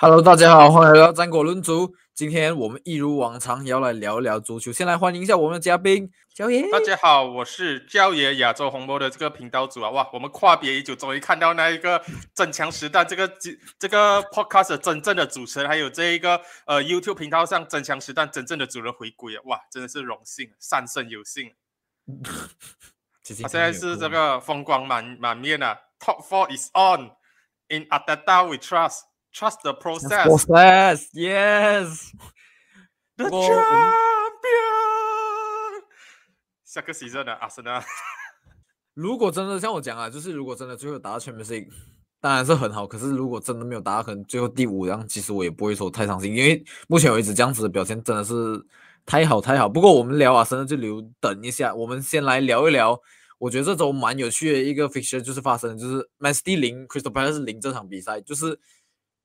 Hello，大家好，欢迎来到战果论足。今天我们一如往常要来聊一聊足球。先来欢迎一下我们的嘉宾焦爷。大家好，我是焦爷亚洲红魔的这个频道主啊。哇，我们跨别已久，终于看到那一个增强时代这个这个 podcast 真正的主持人，还有这一个呃 YouTube 频道上增强时代真正的主人回归啊！哇，真的是荣幸，三生有幸。他现在是这个风光满满面啊！Top four is on in Atata we trust. Trust the process. Process, yes. The champion. 下个 season 的阿森纳。如果真的像我讲啊，就是如果真的最后打到 Champions League，当然是很好。可是如果真的没有打到，可能最后第五，然后，其实我也不会说太伤心，因为目前为止这样子的表现真的是太好太好。不过我们聊啊，真的就留等一下，我们先来聊一聊。我觉得这周蛮有趣的一个 fixture 就是发生，就是 Man City 零 Crystal Palace 零这场比赛，就是。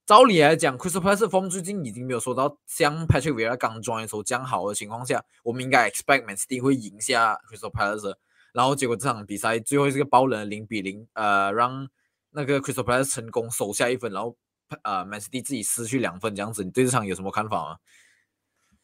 照理来讲，Chris p a s s form 最近已经没有收到像 Patrick Vieira 刚 join 的时候这样好的情况下，我们应该 expect Man City 会赢下 Chris p a s s 然后结果这场比赛最后是个爆冷零比零，呃，让那个 Chris p a s s 成功守下一分，然后呃 Man City 自己失去两分这样子，你对这场有什么看法吗？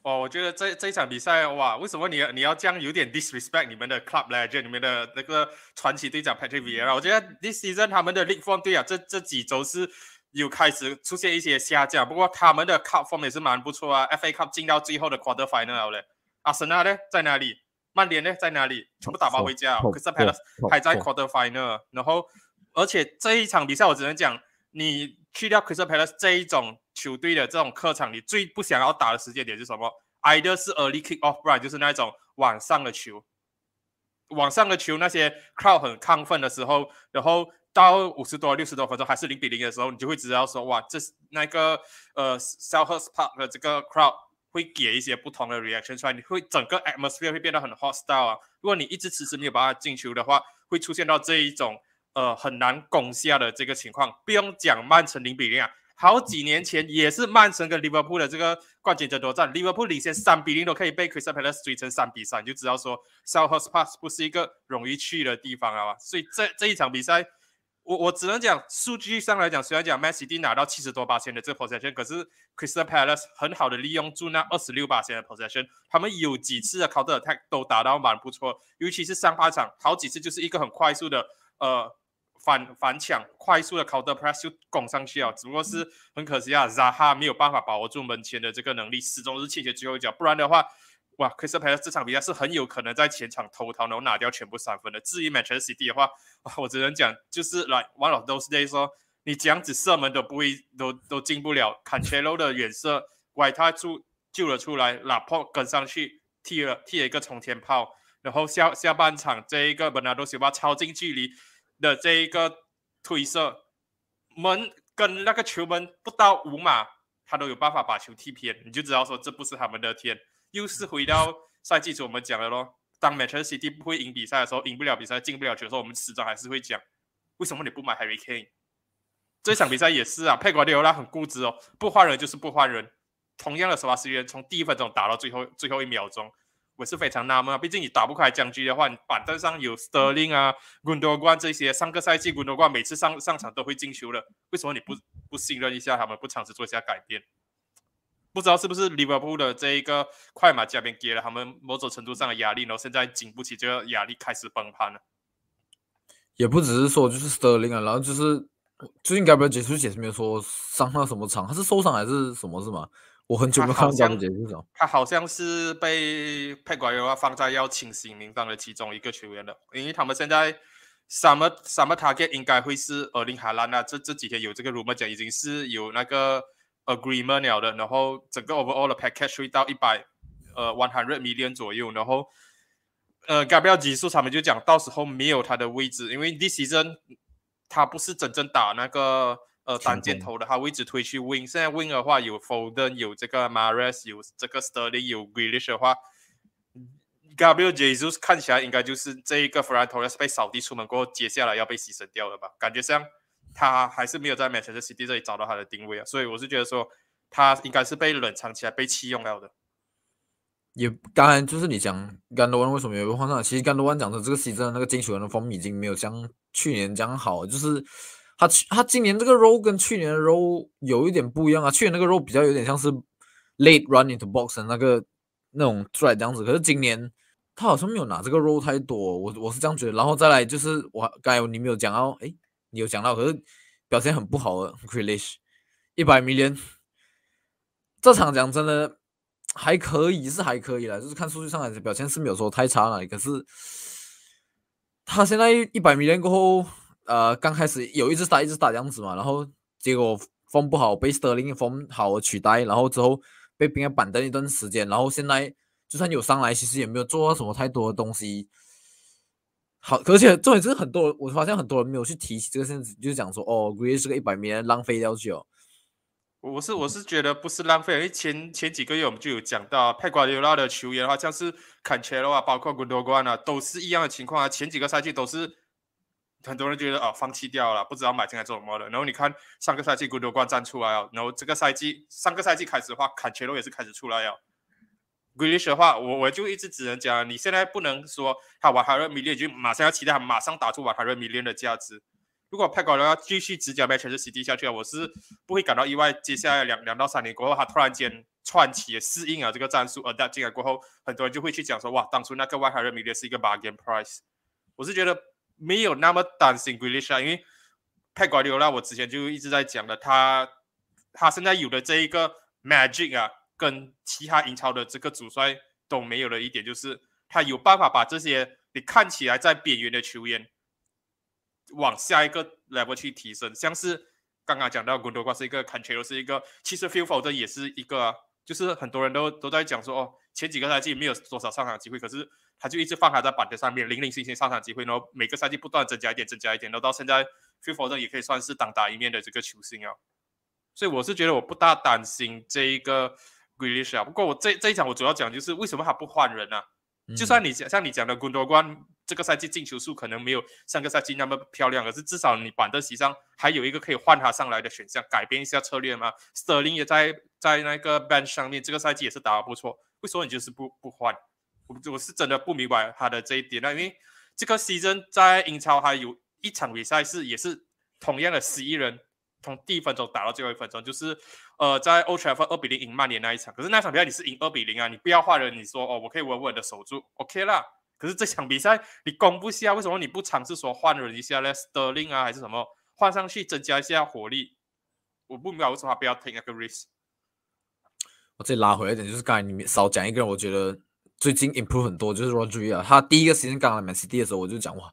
哦，我觉得这这一场比赛，哇，为什么你你要这样有点 disrespect 你们的 club 呢？就是你们的那个传奇队长 Patrick Vieira？我觉得 this season 他们的 league form 队啊，这这几周是有开始出现一些下降，不过他们的 Cup form 也是蛮不错啊。FA Cup 进到最后的 Quarter Final 了。阿森纳呢在哪里？曼联呢在哪里？全部打包回家。可是 Palace 还在 Quarter Final。然后，而且这一场比赛我只能讲，你去掉 Crystal Palace 这一种球队的这种客场，你最不想要打的时间点是什么？Either 是 Early Kick Off Right，就是那种晚上的球，网上的球那些 Crowd 很亢奋的时候，然后。到五十多、六十多分钟还是零比零的时候，你就会知道说，哇，这是那个呃 Selhurst Park 的这个 crowd 会给一些不同的 reaction 出来，你会整个 atmosphere 会变得很 hostile 啊。如果你一直迟迟没有办法进球的话，会出现到这一种呃很难攻下的这个情况。不用讲曼城零比零啊，好几年前也是曼城跟利物浦的这个冠军争夺战利物浦领先三比零都可以被 Crystal Palace 追成三比三，你就知道说 Selhurst Park 不是一个容易去的地方啊。所以这这一场比赛。我我只能讲，数据上来讲，虽然讲 m a s d 拿到七十多八千的这个 possession，可是 Crystal Palace 很好的利用住那二十六八千的 possession，他们有几次的 counter attack 都达到蛮不错，尤其是上半场好几次就是一个很快速的呃反反抢，快速的 counter press 就攻上去啊，只不过是很可惜啊，Zaha 没有办法把握住门前的这个能力，始终是欠缺最后一脚，不然的话。哇，Crystal Palace 这场比赛是很有可能在前场偷桃，然后拿掉全部三分的。至于 Manchester City 的话，我只能讲就是来 one of those days，说你这样子射门都不会，都都进不了。Cancelo 的远射，外他出救了出来，拉破跟上去踢了踢了一个冲天炮，然后下下半场这一个 Bernardo Silva 超近距离的这一个推射，门跟那个球门不到五码，他都有办法把球踢偏，你就知道说这不是他们的天。又是回到赛季初我们讲的咯，当 Manchester City 不会赢比赛的时候，赢不了比赛，进不了球的时候，我们始终还是会讲，为什么你不买 Harry Kane？这场比赛也是啊，佩瓜迪奥拉很固执哦，不换人就是不换人。同样的首发时间，从第一分钟打到最后最后一秒钟，我是非常纳闷啊。毕竟你打不开僵局的话，你板凳上有 Sterling 啊、Gundogan 这些，上个赛季 Gundogan 每次上上场都会进球的，为什么你不不信任一下他们，不尝试做一下改变？不知道是不是利物浦的这一个快马加鞭给了他们某种程度上的压力，然后现在经不起这个压力开始崩盘了。也不只是说就是 Sterling 啊，然后就是最近 Gabriel 解释解释没有说伤到什么场，他是受伤还是什么是吗？我很久没看到 Gabriel 解释了。他好像是被佩瓜约放在要清洗名单的其中一个球员了，因为他们现在 Summer Summer Target 应该会是厄林海兰啊，这这几天有这个 rumor 讲已经是有那个。agreement 了的，然后整个 overall 的 package 会到一百呃 one hundred million 左右，然后呃 Gabriel 技术他们就讲到时候没有他的位置，因为 this season 他不是真正打那个呃单箭头的，他位置推去 wing，现在 wing 的话有 Foden 有这个 Mares 有这个 Sterling 有 Grealish 的话，Gabriel Jesus 看起来应该就是这一个 Ferran Torres 被扫地出门过后，接下来要被牺牲掉了吧？感觉像。他还是没有在 Manchester City 这里找到他的定位啊，所以我是觉得说他应该是被冷藏起来、被弃用了的。也当然就是你讲甘多万为什么没有被换上？其实甘多万讲的这个 season 那个进球人的风已经没有像去年这样好，就是他去他今年这个 role 跟去年的 role 有一点不一样啊，去年那个 role 比较有点像是 late run into box 那个那种 t r a 这样子，可是今年他好像没有拿这个 role 太多，我我是这样觉得。然后再来就是我刚才你没有讲到，诶，你有讲到，可是表现很不好的 Grealish 一百 million，这场讲真的还可以，是还可以了，就是看数据上来的表现是没有说太差了，可是。他现在一百米练过后，呃，刚开始有一直打，一直打这样子嘛，然后结果风不好，被 Sterling 风好取代，然后之后被冰人板凳一段时间，然后现在就算有上来，其实也没有做到什么太多的东西。好，而且重点是很多，我发现很多人没有去提起这个事情，就是讲说，哦，Green 是个一百米浪费掉去哦。我是我是觉得不是浪费，因为前前几个月我们就有讲到佩瓜迪奥拉的球员的话，像是坎切罗啊，包括古多关啊，都是一样的情况啊。前几个赛季都是很多人觉得啊，放弃掉了，不知道买进来做什么的。然后你看上个赛季古多关站出来了，然后这个赛季上个赛季开始的话，坎切罗也是开始出来了。g r e e 的话，我我就一直只能讲，你现在不能说他瓦哈热米列就马上要期待他马上打出瓦哈热米列的价值。如果佩瓜迪奥拉继续执教 Manchester City 下去啊，我是不会感到意外。接下来两两到三年过后，他突然间串起适应了这个战术，而带进来过后，很多人就会去讲说，哇，当初那个外海人米列是一个 bargain price。我是觉得没有那么担心 Grealish，因为佩瓜迪奥拉我之前就一直在讲的，他他现在有的这一个 magic 啊，跟其他英超的这个主帅都没有的一点，就是他有办法把这些你看起来在边缘的球员。往下一个 level 去提升，像是刚刚讲到古多瓜是一个 c o n t r o l 是一个，其实 f e e l f o 这也是一个，就是很多人都都在讲说，哦，前几个赛季没有多少上场机会，可是他就一直放他在板凳上面，零零星星上场机会，然后每个赛季不断增加一点，增加一点，然后到现在 f e e l f o 这也可以算是当打一面的这个球星啊，所以我是觉得我不大担心这一个 Grealish 啊，不过我这这一场我主要讲就是为什么他不换人呢？就算你像你讲的古多关。这个赛季进球数可能没有上个赛季那么漂亮，可是至少你板凳席上还有一个可以换他上来的选项，改变一下策略嘛。Sterling 也在在那个 bench 上面，这个赛季也是打得不错。为什么你就是不不换？我我是真的不明白他的这一点。那因为这个 season 在英超还有一场比赛是也是同样的十一人，从第一分钟打到最后一分钟，就是呃在 Old Trafford 二比零赢曼联那一场。可是那场比赛你是赢二比零啊，你不要换人，你说哦我可以稳稳的守住，OK 啦。可是这场比赛你攻不下，为什么你不尝试说换人一下呢？Sterling 啊，还是什么换上去增加一下火力？我不明白为什么他不要 take 那个 risk。我再拉回来一点，就是刚才你少讲一个人，我觉得最近 improve 很多，就是 Rodri 他第一个时间刚来 Man City 的时候，我就讲哇，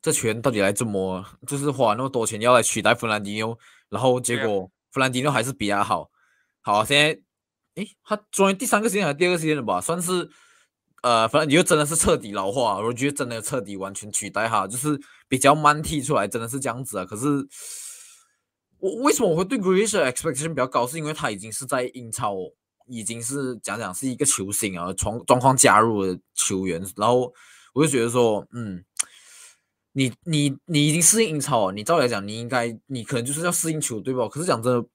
这球员到底来这么，就是花那么多钱要来取代弗兰迪诺，然后结果弗兰迪诺还是比他好。好，现在诶，他终于第三个时间还是第二个时间了吧？算是。呃，反正你就真的是彻底老化，我觉得真的彻底完全取代哈，就是比较慢踢出来，真的是这样子啊。可是我为什么我会对 Grealish expectation 比较高？是因为他已经是在英超，已经是讲讲是一个球星啊，从状况加入的球员。然后我就觉得说，嗯，你你你已经适应英超，你照理来讲，你应该你可能就是要适应球队吧。可是讲真的。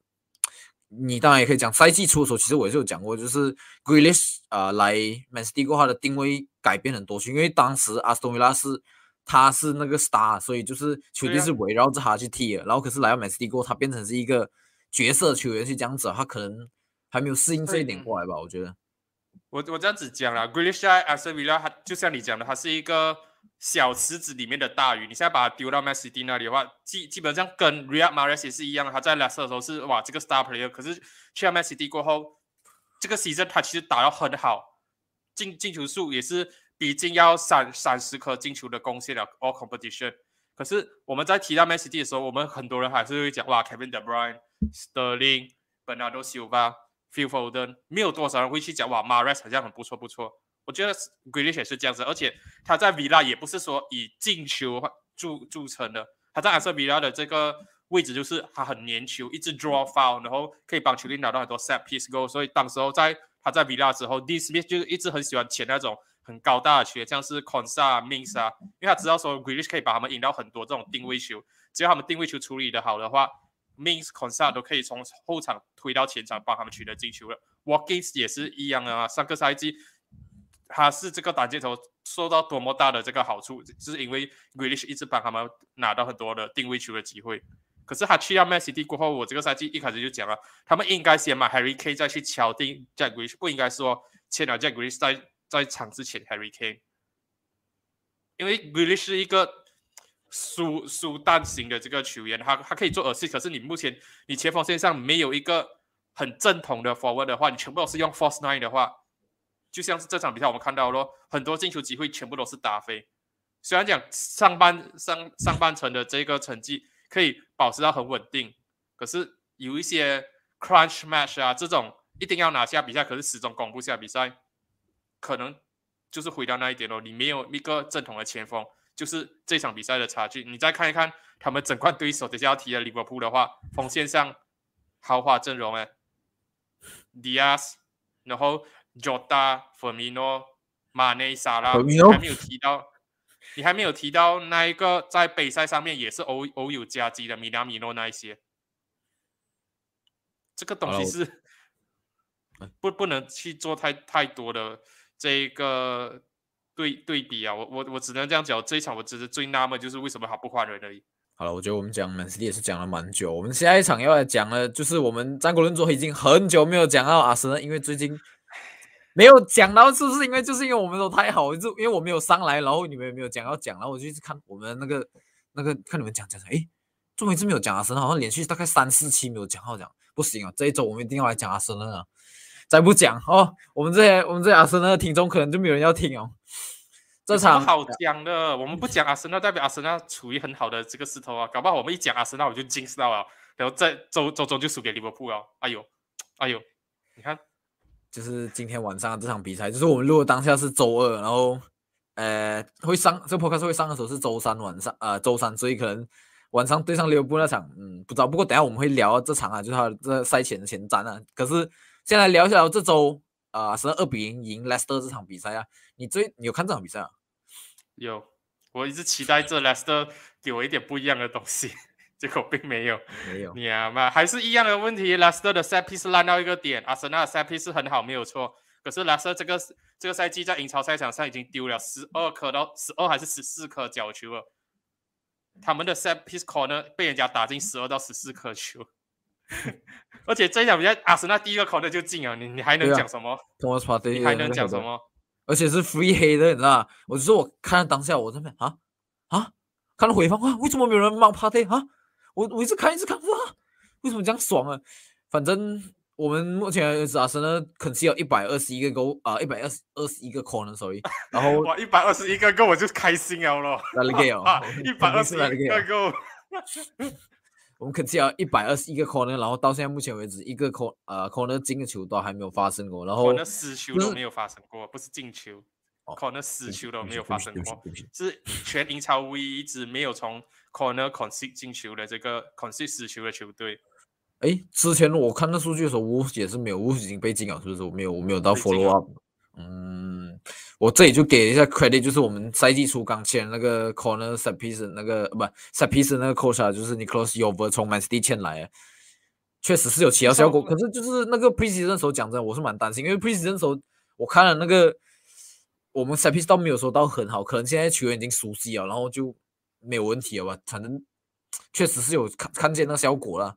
你当然也可以讲，赛季初的时候，其实我也是有讲过，就是 Grealish 啊来 Man City 过后，他的定位改变很多，因为当时 Aston Villa 是他是那个 star，所以就是球队是围绕着他去踢的。然后可是来到 Man City 过后，他变成是一个角色球员去这样子，他可能还没有适应这一点过来吧？我觉得。我我这样子讲了，Grealish 在 Aston Villa，他就像你讲的，他是一个。小池子里面的大鱼，你现在把它丢到 m a s d 那里的话，基基本上跟 Real Mahrez 也是一样，他在 Leicester 的时候是哇这个 star player，可是去了 m a s d 过后，这个 season 他其实打得很好，进进球数也是比进要三三十颗进球的贡献了 all competition。可是我们在提到 m a s d 的时候，我们很多人还是会讲哇 Kevin De Bruyne、Sterling、Bernardo Silva、Phil Foden，没有多少人会去讲哇 Mahrez 好像很不错不错。我觉得 Grealish 是这样子，而且他在 Villa 也不是说以进球著著称的，他在阿瑟 Villa 的这个位置就是他很粘球，一直 draw foul，然后可以帮球队拿到很多 set piece goal。所以当时候在他在 Villa 的时候，D Smith 就一直很喜欢签那种很高大的球员，像是 Consa、Mings 啊，因为他知道说 Grealish 可以把他们引到很多这种定位球，只要他们定位球处理的好的话 Mins、Consa 都可以从后场推到前场帮他们取得进球了。Watkins 也是一样啊，上个赛季。他是这个打箭头受到多么大的这个好处，就是因为 g r e l i s h 一直帮他们拿到很多的定位球的机会。可是他去到 Man City 过后，我这个赛季一开始就讲了，他们应该先买 Harry Kane 再去敲定 Jack g r e l i s h 不应该说签了 Jack g r e l i s h 在在场之前 Harry Kane，因为 g r e l i s h 是一个输输弹型的这个球员，他他可以做 assist，可是你目前你前锋线上没有一个很正统的 forward 的话，你全部都是用 force nine 的话，就像是这场比赛我们看到咯，很多进球机会全部都是打飞。虽然讲上半上上半程的这个成绩可以保持到很稳定，可是有一些 crunch match 啊，这种一定要拿下比赛，可是始终攻不下比赛，可能就是回到那一点咯。你没有一个正统的前锋，就是这场比赛的差距。你再看一看他们整冠对手，等下要提的利物浦的话，锋线上豪华阵容哎，Diaz，然后 Jota、Firmino、马内、萨拉，还没有提到。你还没有提到那一个在杯赛上面也是偶偶有夹击的米拉米诺那一些，这个东西是不不能去做太太多的这一个对对比啊！我我我只能这样讲，这一场我只是最纳闷就是为什么他不换人而已。好了，我觉得我们讲曼斯利也是讲了蛮久，我们下一场要来讲的，就是我们战国论作已经很久没有讲到阿森，因为最近。没有讲到，是不是因为就是因为我们都太好，就因为我没有上来，然后你们也没有讲要讲，然后我就一直看我们那个那个看你们讲讲讲，哎，终于一直没有讲阿森，好像连续大概三四期没有讲好讲，不行啊，这一周我们一定要来讲阿森了，再不讲哦，我们这些我们这些阿森的听众可能就没有人要听哦。这场好讲的，我们不讲阿森，纳代表阿森纳处于很好的这个势头啊，搞不好我们一讲阿森纳我就惊死到了，然后在周周中就输给利物浦了，哎呦哎呦，你看。就是今天晚上这场比赛，就是我们如果当下是周二，然后呃会上这个 podcast 会上的时候是周三晚上，呃周三，所以可能晚上对上利物浦那场，嗯不知道。不过等下我们会聊这场啊，就是他这赛前的前瞻啊。可是先来聊一下这周啊，是二比零赢 Leicester 这场比赛啊。你最你有看这场比赛啊？有，我一直期待这 Leicester 给我一点不一样的东西。结果并没有，没有，你啊嘛还是一样的问题。lester 的 set piece 烂到一个点，阿森纳的 set piece 很好，没有错。可是拉斯特这个这个赛季在英超赛场上已经丢了十二颗到十二还是十四颗角球了。他们的 set piece corner 被人家打进十二到十四颗球，而且这场比赛阿森纳第一个 corner 就进了，你你还能讲什么？你还能讲什么？而且是 free 黑的，你知道我就说我看当下我这边啊啊，看到回放啊，为什么没有人骂 party 啊？我我一直看一直看哇，为什么这样爽啊？反正我们目前阿森纳肯定有一百二十一个勾啊，一百二十二十一个 corner 所以，然后 哇，一百二十一个勾我就开心了咯。哪里给哦？一百二十一个勾，我们肯定要一百二十一个 corner，然后到现在目前为止一个 corner 呃 corner 进的球都还没有发生过，然后那死球都没有发生过，不是进球。corner 死球都没有发生过，是全英超唯一一支没有从 corner concede 进球的这个 concede 死球的球队。哎，之前我看那数据的时候，乌也是没有，乌已经被禁了，是不是？我没有，我没有到 follow up。嗯，我这里就给一下 credit，就是我们赛季初刚签那个 corner set piece 那个不 set piece 那个 coach 就是 Nicholas Yover 从 Man City 签来，确实是有起到效果。可是就是那个 preseason 时候讲真，我是蛮担心，因为 preseason 时候我看了那个。我们 CP 倒没有说到很好，可能现在球员已经熟悉了，然后就没有问题了吧？反正确实是有看看见那效果了。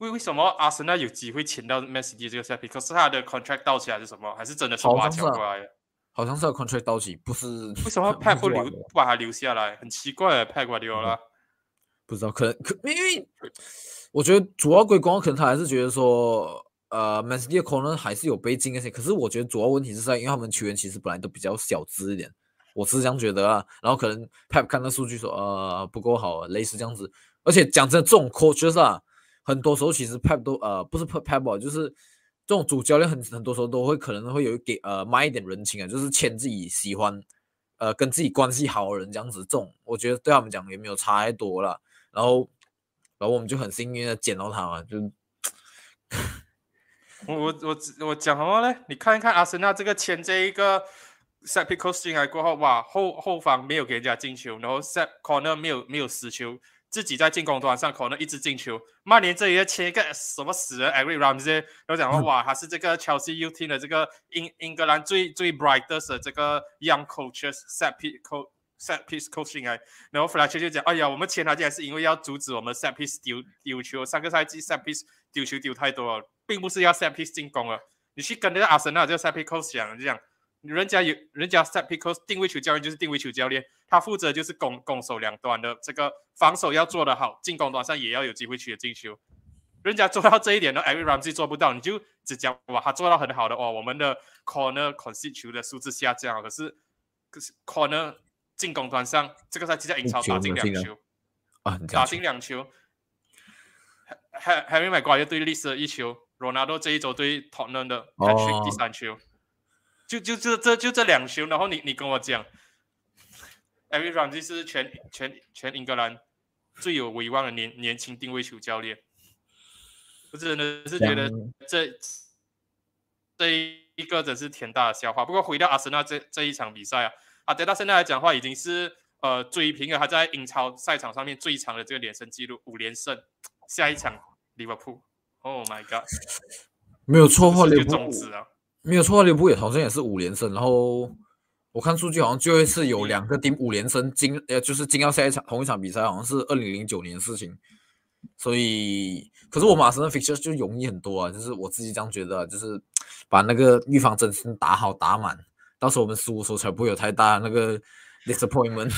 为为什么阿森纳有机会签到 Messi 这个 CP？可是他的 contract 到期还是什么？还是真的是挖角过来的？好像是 contract 到期，不是？为什么 派不留不把他留下来？很奇怪，派过丢了。不知道，可能可因为我觉得主要归功，可能他还是觉得说。呃，Man City 可能还是有被禁那些，可是我觉得主要问题是在，因为他们球员其实本来都比较小资一点，我是这样觉得啊。然后可能 Pep 看到数据说，呃，不够好，类似这样子。而且讲真，这种 coach 啊，很多时候其实 Pep 都呃，不是 Pep，就是这种主教练很很多时候都会可能会有给呃卖一点人情啊，就是签自己喜欢，呃，跟自己关系好的人这样子。这种我觉得对他们讲也没有差太多了。然后，然后我们就很幸运的捡到他嘛，就。我我我我讲什么呢？你看一看阿森纳这个签这一个 set piece 进来过后，哇，后后方没有给人家进球，然后 set corner 没有没有死球，自己在进攻端上可能一直进球，曼联这边签一个什么死人？Everyman 这些都讲说，哇，他是这个 Chelsea U T 的这个英英格兰最最 brightest 的这个 Young Coaches Set Piece Co Set Piece Coaching 哎，然后弗拉奇就讲，哎呀，我们签他竟然是因为要阻止我们 Set Piece 丢丢球，上个赛季 Set Piece 丢球丢太多了，并不是要 Set Piece 进攻了，你去跟那个阿森纳这个 Set Piece Co 讲，这样。人家有人家 set coach 定位球教练就是定位球教练，他负责就是攻攻守两端的这个防守要做得好，进攻端上也要有机会取得进球。人家做到这一点呢，Eric Ramsey 做不到，你就只讲哇，他做到很好的哦，我们的 corner concede 球的数字下降，可是可是 corner 进攻端上这个赛季在英超打进两球。啊，打进两球，Harry Maguire 对历史一球，Ronaldo 这一周对 Tottenham 的 Patrick 第三球，就就这这就这两球，然后你你跟我讲，Eric Ramsey 是全全全英格兰最有威望的年年轻定位球教练。我真的是觉得这这一个真是天大的笑话。不过回到阿森纳这这一场比赛啊，阿德到现在来讲的话，已经是呃追平了他在英超赛场上面最长的这个连胜记录，五连胜。下一场利物浦，Oh my god，没有错话，利物浦啊，没有错，利物浦也好像也是五连胜。然后我看数据好像最后一次有两个顶五连胜进，呃，就是进到下一场同一场比赛，好像是二零零九年的事情。所以，可是我马上的 fixture 就容易很多啊，就是我自己这样觉得，就是把那个预防针先打好打满，到时候我们输的时候才不会有太大那个 disappointment。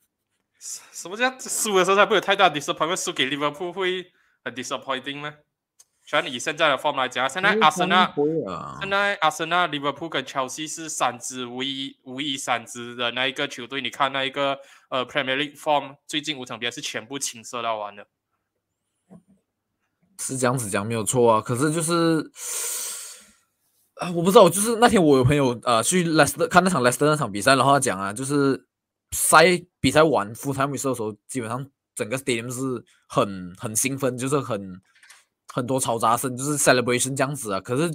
什么叫输的时候才不会有太大 disappointment？输给利物浦会很 disappointing 吗？全以现在的 form 来讲，现在阿森纳，现在阿森纳、Liverpool 跟 Chelsea 是三支唯一、唯一三支的那一个球队。你看那一个呃 Premier League form，最近五场比赛是全部青色到完的。是这样子讲没有错啊，可是就是啊，我不知道，就是那天我有朋友呃去莱斯特看那场莱斯特那场比赛，然后他讲啊，就是赛比赛完复赛没收的时候，基本上整个 stadium 是很很兴奋，就是很很多嘈杂声，就是 celebration 这样子啊。可是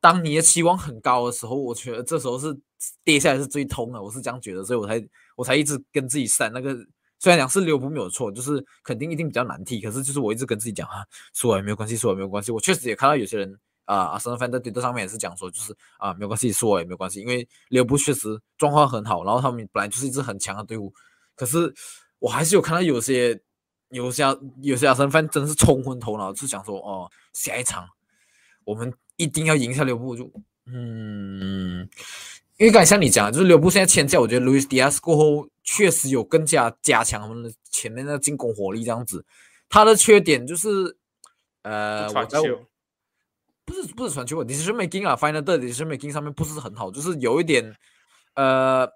当你的期望很高的时候，我觉得这时候是跌下来是最痛的，我是这样觉得，所以我才我才一直跟自己散那个。虽然讲是利物浦没有错，就是肯定一定比较难踢，可是就是我一直跟自己讲啊，输了也没有关系，输了没有关系。我确实也看到有些人啊，阿森纳 fan 在推特上面也是讲说，就是啊，没有关系，输了也没有关系，因为利物浦确实状况很好，然后他们本来就是一支很强的队伍。可是我还是有看到有些有些有些阿森纳真是冲昏头脑，是想说哦，下一场我们一定要赢下利物浦，就嗯。因为刚才像你讲，就是刘布现在签下，我觉得 Luis Diaz 过后确实有更加加强他们的前面的进攻火力这样子。他的缺点就是，呃，传球，不是不是传球问题，是 making 啊，final 的 decision making 上面不是很好，就是有一点，呃，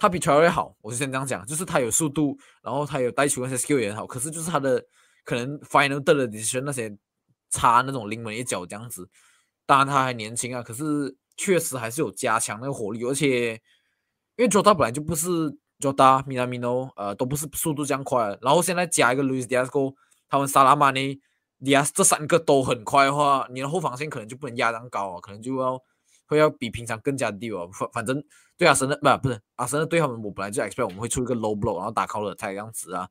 他比 t r a y 好，我是先这样讲，就是他有速度，然后他有带球那些 skill 也好，可是就是他的可能 final 的 decision 那些差那种临门一脚这样子。当然他还年轻啊，可是。确实还是有加强那个火力，而且因为 Jota 本来就不是 Jota、米 n o 呃，都不是速度这样快。然后现在加一个 Luis Diaz，他们萨拉马尼、Diaz 这三个都很快的话，你的后防线可能就不能压这样高啊，可能就要会要比平常更加低哦。反反正对阿森的不不是阿森的对他们，我本来就 expect 我们会出一个 low blow，然后打 counter 这样子啊。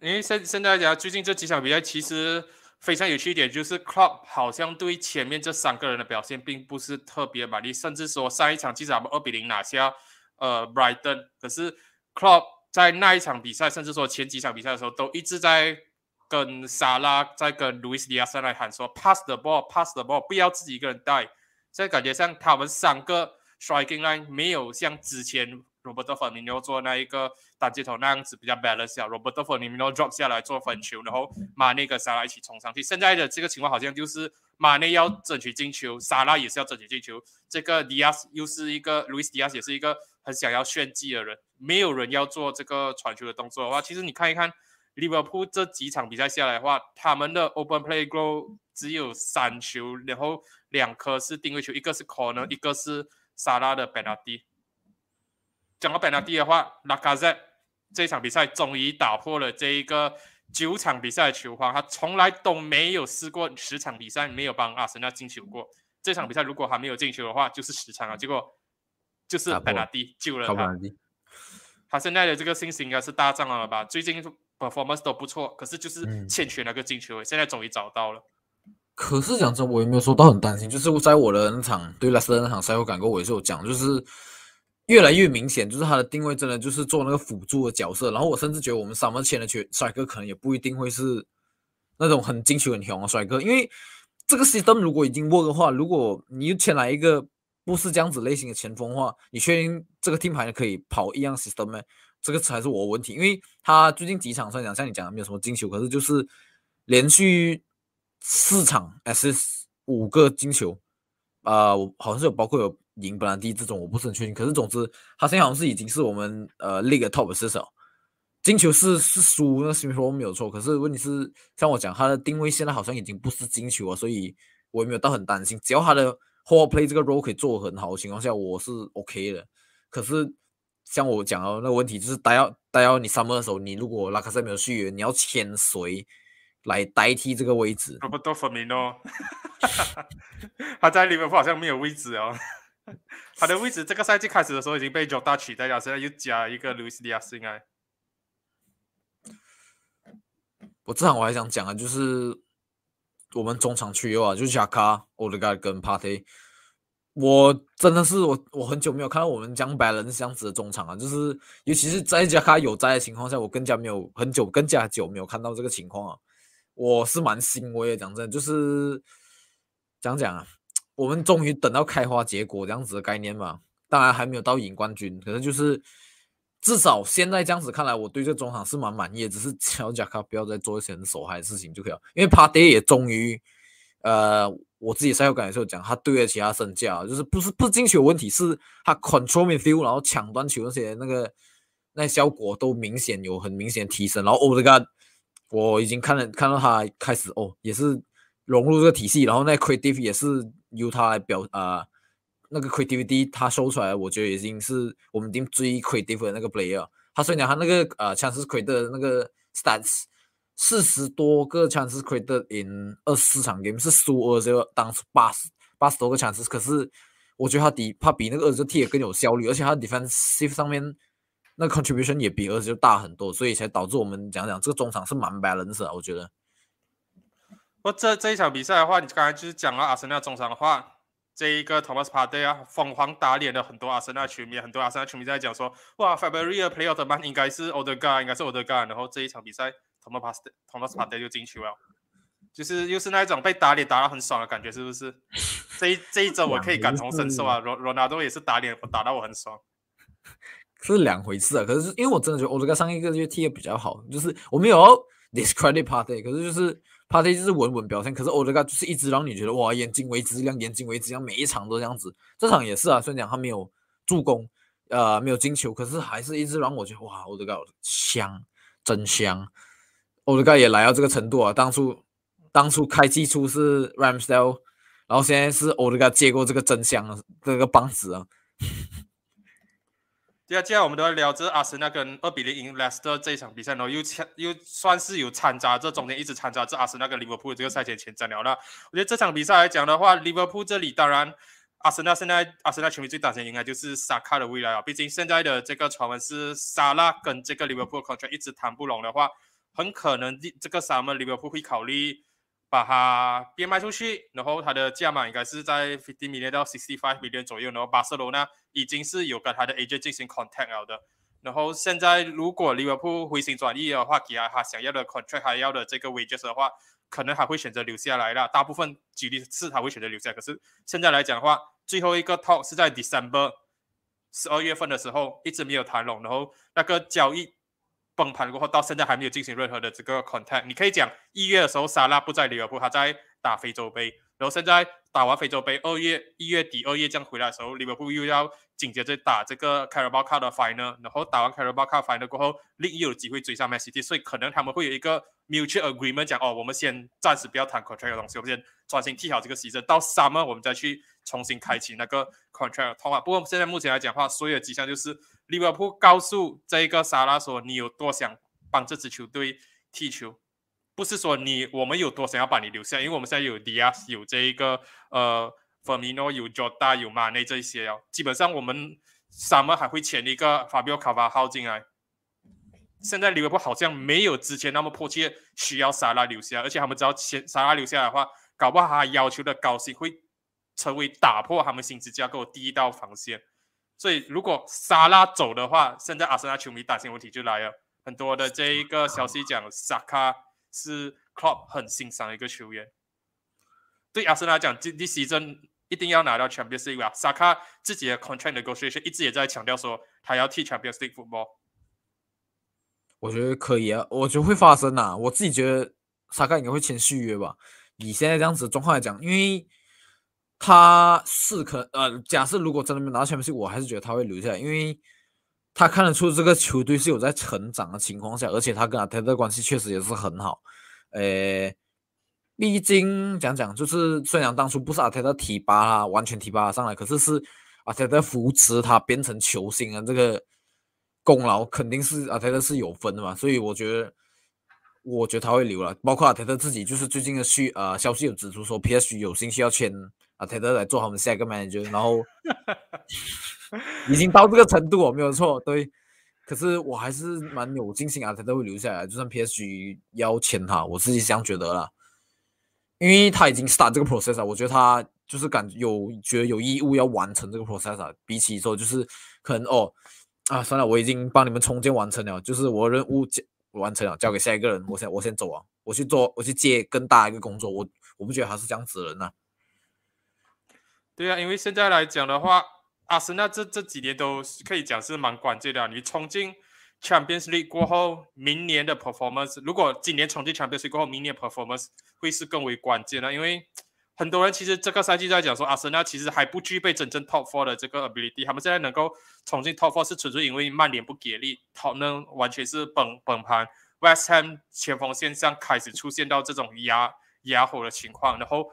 因为现现在讲最近这几场比赛其实。非常有趣一点就是 Club 好像对前面这三个人的表现并不是特别满意，甚至说上一场其实他们二比零拿下呃 Brighton，可是 Club 在那一场比赛，甚至说前几场比赛的时候，都一直在跟萨拉在跟 Luis Diaz 来喊说 Pass the ball，Pass the ball，不要自己一个人带。在感觉像他们三个 striking line 没有像之前。Robert Firmino 做那一个单接头那样子比较 balance 啊，Roberto Firmino drop 下来做分球，然后马内跟沙拉一起冲上去。现在的这个情况好像就是马内要争取进球，沙拉也是要争取进球。这个 Diaz 又是一个 Luis Diaz 也是一个很想要炫技的人，没有人要做这个传球的动作的话，其实你看一看利物浦这几场比赛下来的话，他们的 open play goal 只有三球，然后两颗是定位球，一个是 corner，一个是沙拉的 penalty。讲到本纳蒂的话，拉卡泽这场比赛终于打破了这一个九场比赛的球荒，他从来都没有试过十场比赛没有帮阿森纳进球过。这场比赛如果还没有进球的话，就是十场啊。结果就是本纳蒂救了他。他现在的这个信心应该是大涨了吧？最近 performance 都不错，可是就是欠缺那个进球。现在终于找到了。可是讲真，我也没有说到很担心，就是在我的那场对拉斯特那场赛后感过，我也是有讲，就是。越来越明显，就是他的定位真的就是做那个辅助的角色。然后我甚至觉得我们 summer 签的球帅哥可能也不一定会是那种很进球很强的帅哥，因为这个 system 如果已经握的话，如果你又签来一个不是这样子类型的前锋的话，你确定这个 team 还可以跑一样 system 吗？这个才是我的问题，因为他最近几场算讲像你讲的没有什么进球，可是就是连续四场 S 五个进球，啊，好像是有包括有。赢本兰蒂这种我不是很确定，可是总之他现在好像是已经是我们呃 league top 射手，进球是是输那新说没有错，可是问题是像我讲他的定位现在好像已经不是进球啊，所以我也没有到很担心，只要他的 hold play 这个 role 可以做很好的情况下，我是 OK 的。可是像我讲的那个问题就是，待要待要你 summer 的时候，你如果拉卡塞没有续约，你要签谁来代替这个位置？罗伯多弗明哦，他在利物浦好像没有位置哦。他的位置这个赛季开始的时候已经被 Jota 取代了，现在又加一个 Luis Diaz 应该。我这场我还想讲啊，就是我们中场区啊，就是 Jaka、o d e g a r 跟 Party。我真的是我我很久没有看到我们讲 balance 这样子的中场啊，就是尤其是在 Jaka 有在的情况下，我更加没有很久更加久没有看到这个情况啊，我是蛮欣慰的。讲真，就是讲讲啊。我们终于等到开花结果这样子的概念嘛，当然还没有到赢冠军，可是就是至少现在这样子看来，我对这中场是蛮满意的。只是乔贾卡不要再做一些很手嗨的事情就可以了。因为帕蒂也终于，呃，我自己赛后感受讲，他对得起他身价，就是不是不是进球问题，是他 control midfield，然后抢断球那些那个那效果都明显有很明显提升。然后 Oh God，我已经看了看到他开始哦，也是融入这个体系，然后那 creative 也是。由他来表啊，那个 creativity 他收出来，我觉得已经是我们已经最 creative 的那个 player。他虽然讲他那个呃 chances created 的那个 stats 四十多个 chances created in 二十四场 game 是输二十当初八十八十多个 chances，可是我觉得他比他比那个二十 T 更有效率，而且他 defensive 上面那 contribution 也比二十就大很多，所以才导致我们讲讲这个中场是蛮 balance 的，我觉得。不，这这一场比赛的话，你刚才就是讲了阿森纳中场的话，这一个 Thomas Partey 啊，疯狂打脸了很多阿森纳球迷，很多阿森纳球迷在讲说，哇，February Player 的 man 应该是 Odegaard，应该是 Odegaard，然后这一场比赛 Thomas Partey Thomas Partey 就进球了，就是又是那一种被打脸打到很爽的感觉，是不是？这一这一周我可以感同身受啊，罗罗纳多也是打脸打到我很爽，是两回事啊。可是因为我真的觉得欧德嘉上一个月踢的比较好，就是我没有 discredit party，可是就是。party 就是稳稳表现，可是欧德加就是一直让你觉得哇，眼睛为之亮，眼睛为之亮，每一场都这样子。这场也是啊，虽然讲他没有助攻，呃，没有进球，可是还是一直让我觉得哇，欧德加香，真香。欧德加也来到这个程度啊，当初当初开季初是 Ramsdale，然后现在是欧德加接过这个真香这个棒子啊。接下来我们都要聊这阿森纳跟二比零赢莱斯特这一场比赛，呢又参又算是有掺杂这中间一直掺杂这阿森纳跟利物浦这个赛前前瞻聊了。我觉得这场比赛来讲的话，利物浦这里当然阿森纳现在阿森纳球迷最担心应该就是萨卡的未来啊，毕竟现在的这个传闻是萨拉跟这个利物浦 contract 一直谈不拢的话，很可能这个 summer 利物浦会考虑。把它变卖出去，然后它的价码应该是在 fifty million 到 sixty five million 左右。然后巴塞罗那已经是有跟他的 agent 进行 contact 了的。然后现在如果利物浦回心转意的话，给他他想要的 contract，还要的这个 wages 的话，可能还会选择留下来了。大部分几率是他会选择留下。可是现在来讲的话，最后一个 talk 是在 December 十二月份的时候，一直没有谈拢。然后那个交易。崩盘过后，到现在还没有进行任何的这个 contact。你可以讲一月的时候，沙拉不在利物浦，他在打非洲杯。然后现在打完非洲杯，二月一月底二月这样回来的时候，利物浦又要紧接着打这个 Carabao Cup 的 final。然后打完 Carabao Cup final 过后，另一有机会追上 Man City，所以可能他们会有一个 mutual agreement，讲哦，我们先暂时不要谈 contract 的东西，我们先专心踢好这个 season，到 summer 我们再去重新开启那个 contract 通话。不过现在目前来讲话，所有的迹象就是。利物浦告诉这个萨拉说：“你有多想帮这支球队踢球？不是说你我们有多想要把你留下，因为我们现在有迪亚斯，有这一个呃弗米诺，有 Jota，有马内这些哦。基本上我们 summer 还会签一个法比奥卡瓦号进来。现在利物浦好像没有之前那么迫切需要萨拉留下，而且他们只要签萨拉留下来的话，搞不好他要求的高薪会成为打破他们薪资架构第一道防线。”所以如果沙拉走的话，现在阿森纳球迷担心问题就来了，很多的这一个消息讲萨卡是 Club 很欣赏的一个球员。对阿森纳讲，这这 season 一定要拿到 Champions League 啊！萨卡自己的 contract negotiation 一直也在强调说，他要踢 Champions League football。我觉得可以啊，我觉得会发生呐。我自己觉得萨卡应该会签续约吧。以现在这样子的状况来讲，因为他是可呃，假设如果真的没拿到全明我还是觉得他会留下来，因为他看得出这个球队是有在成长的情况下，而且他跟阿泰的关系确实也是很好。呃，毕竟讲讲就是，虽然当初不是阿泰的提拔他，完全提拔他上来，可是是阿泰的扶持他变成球星啊，这个功劳肯定是阿泰的是有分的嘛。所以我觉得，我觉得他会留了。包括阿泰的自己，就是最近的续呃消息有指出说，P.S. 有兴趣要签。啊，泰德来做他们下一个 manager，然后 已经到这个程度哦，没有错，对。可是我还是蛮有信心啊，泰德会留下来，就算 PSG 要签他，我自己这样觉得啦。因为他已经 start 这个 process 啊，我觉得他就是感有觉得有义务要完成这个 process 啊。比起说就是可能哦啊，算了，我已经帮你们重建完成了，就是我任务完成了，交给下一个人，我先我先走啊，我去做，我去接更大一个工作，我我不觉得他是这样子的人呐。对啊，因为现在来讲的话，阿森纳这这几年都是可以讲是蛮关键的。你冲进 Champions League 过后，明年的 performance，如果今年冲进 Champions League 过后，明年 performance 会是更为关键的。因为很多人其实这个赛季在讲说，阿森纳其实还不具备真正 top four 的这个 ability。他们现在能够冲进 top four 是纯粹因为曼联不给力，他们完全是崩崩盘。West Ham 前锋线上开始出现到这种压压火的情况，然后。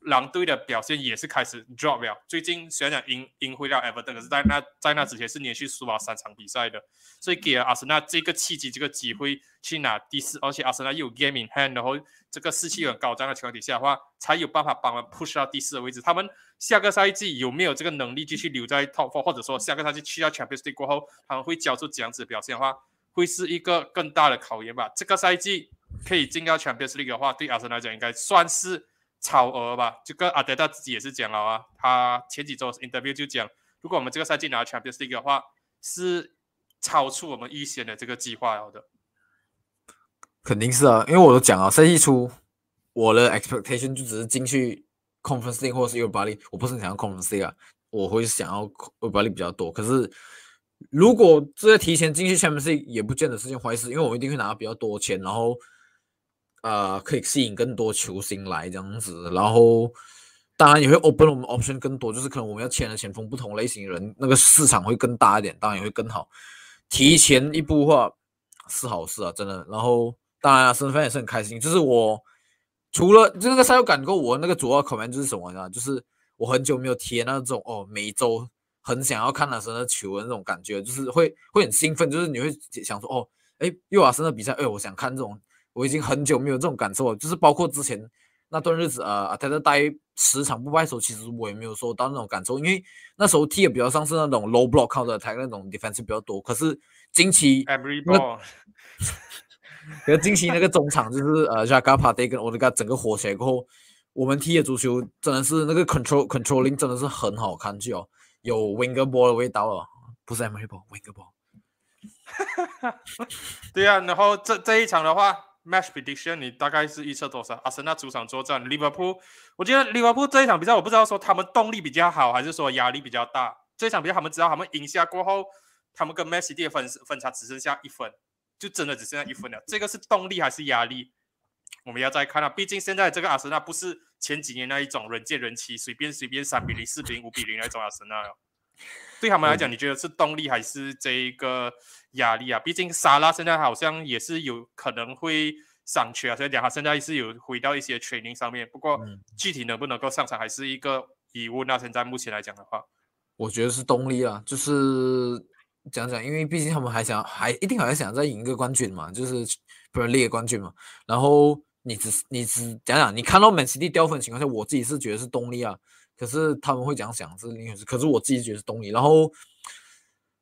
狼队的表现也是开始 drop 了。最近虽然讲赢赢回了 Everton，可是在那在那之前是连续输了三场比赛的，所以给了阿森纳这个契机、这个机会去拿第四，而且阿森纳又有 game in hand，然后这个士气很高涨的情况底下的话，才有办法帮他们 push 到第四的位置。他们下个赛季有没有这个能力继续留在 top four，或者说下个赛季去到 Champions League 过后，他们会交出这样子的表现的话，会是一个更大的考验吧？这个赛季可以进到 Champions League 的话，对阿森纳来讲应该算是。超额吧，就跟阿德达自己也是讲了啊，他前几周 interview 就讲，如果我们这个赛季拿 Champions League 的话，是超出我们预先的这个计划了的。肯定是啊，因为我都讲了，赛季初我的 expectation 就只是进去 Conference 或是 Europa League，我不是想要 Conference 啊，我会想要 Europa League 比较多。可是如果这提前进去 Champions League 也不见得是件坏事，因为我一定会拿到比较多钱，然后。呃，可以吸引更多球星来这样子，然后当然也会 open 我们 option 更多，就是可能我们要签的前锋不同类型人，那个市场会更大一点，当然也会更好。提前一步的话是好事啊，真的。然后当然啊，身份也是很开心。就是我除了就那个赛后感够，我那个主要口面就是什么呢？就是我很久没有贴那种哦，每周很想要看阿森纳球的那种感觉，就是会会很兴奋，就是你会想说哦，哎，又阿森纳比赛，哎，我想看这种。我已经很久没有这种感受了，就是包括之前那段日子，呃，他在待十场不败的时候，其实我也没有说到那种感受，因为那时候踢的比较像是那种 low block 靠的台那种 defense 比较多。可是近期那个，可是近期那个中场就是呃，Jaga Pate 跟 Odegaard 整个火起来过后，我们踢的足球真的是那个 control controlling 真的是很好看，就哦，有 winger ball 的味道了，不是 Emery ball，winger ball。对啊，然后这这一场的话。Match prediction，你大概是预测多少？阿森纳主场作战，Liverpool，我觉得 Liverpool 这一场比赛，我不知道说他们动力比较好，还是说压力比较大。这一场比赛，他们知道他们赢下过后，他们跟 m a c y 的分分差只剩下一分，就真的只剩下一分了。这个是动力还是压力？我们要再看啊。毕竟现在这个阿森纳不是前几年那一种人见人欺，随便随便三比零、四比零、五比零那种阿森纳了。对他们来讲，你觉得是动力还是这一个压力啊？毕竟沙拉现在好像也是有可能会上去啊，所以讲他现在是有回到一些 training 上面。不过具体能不能够上场还是一个疑问。那现在目前来讲的话，我觉得是动力啊，就是讲讲，因为毕竟他们还想还一定还想再赢一个冠军嘛，就是不是列冠军嘛。然后你只你只讲讲，你看到 Man City 掉分情况下，我自己是觉得是动力啊。可是他们会这样想是另一回事，可是我自己觉得是动力。然后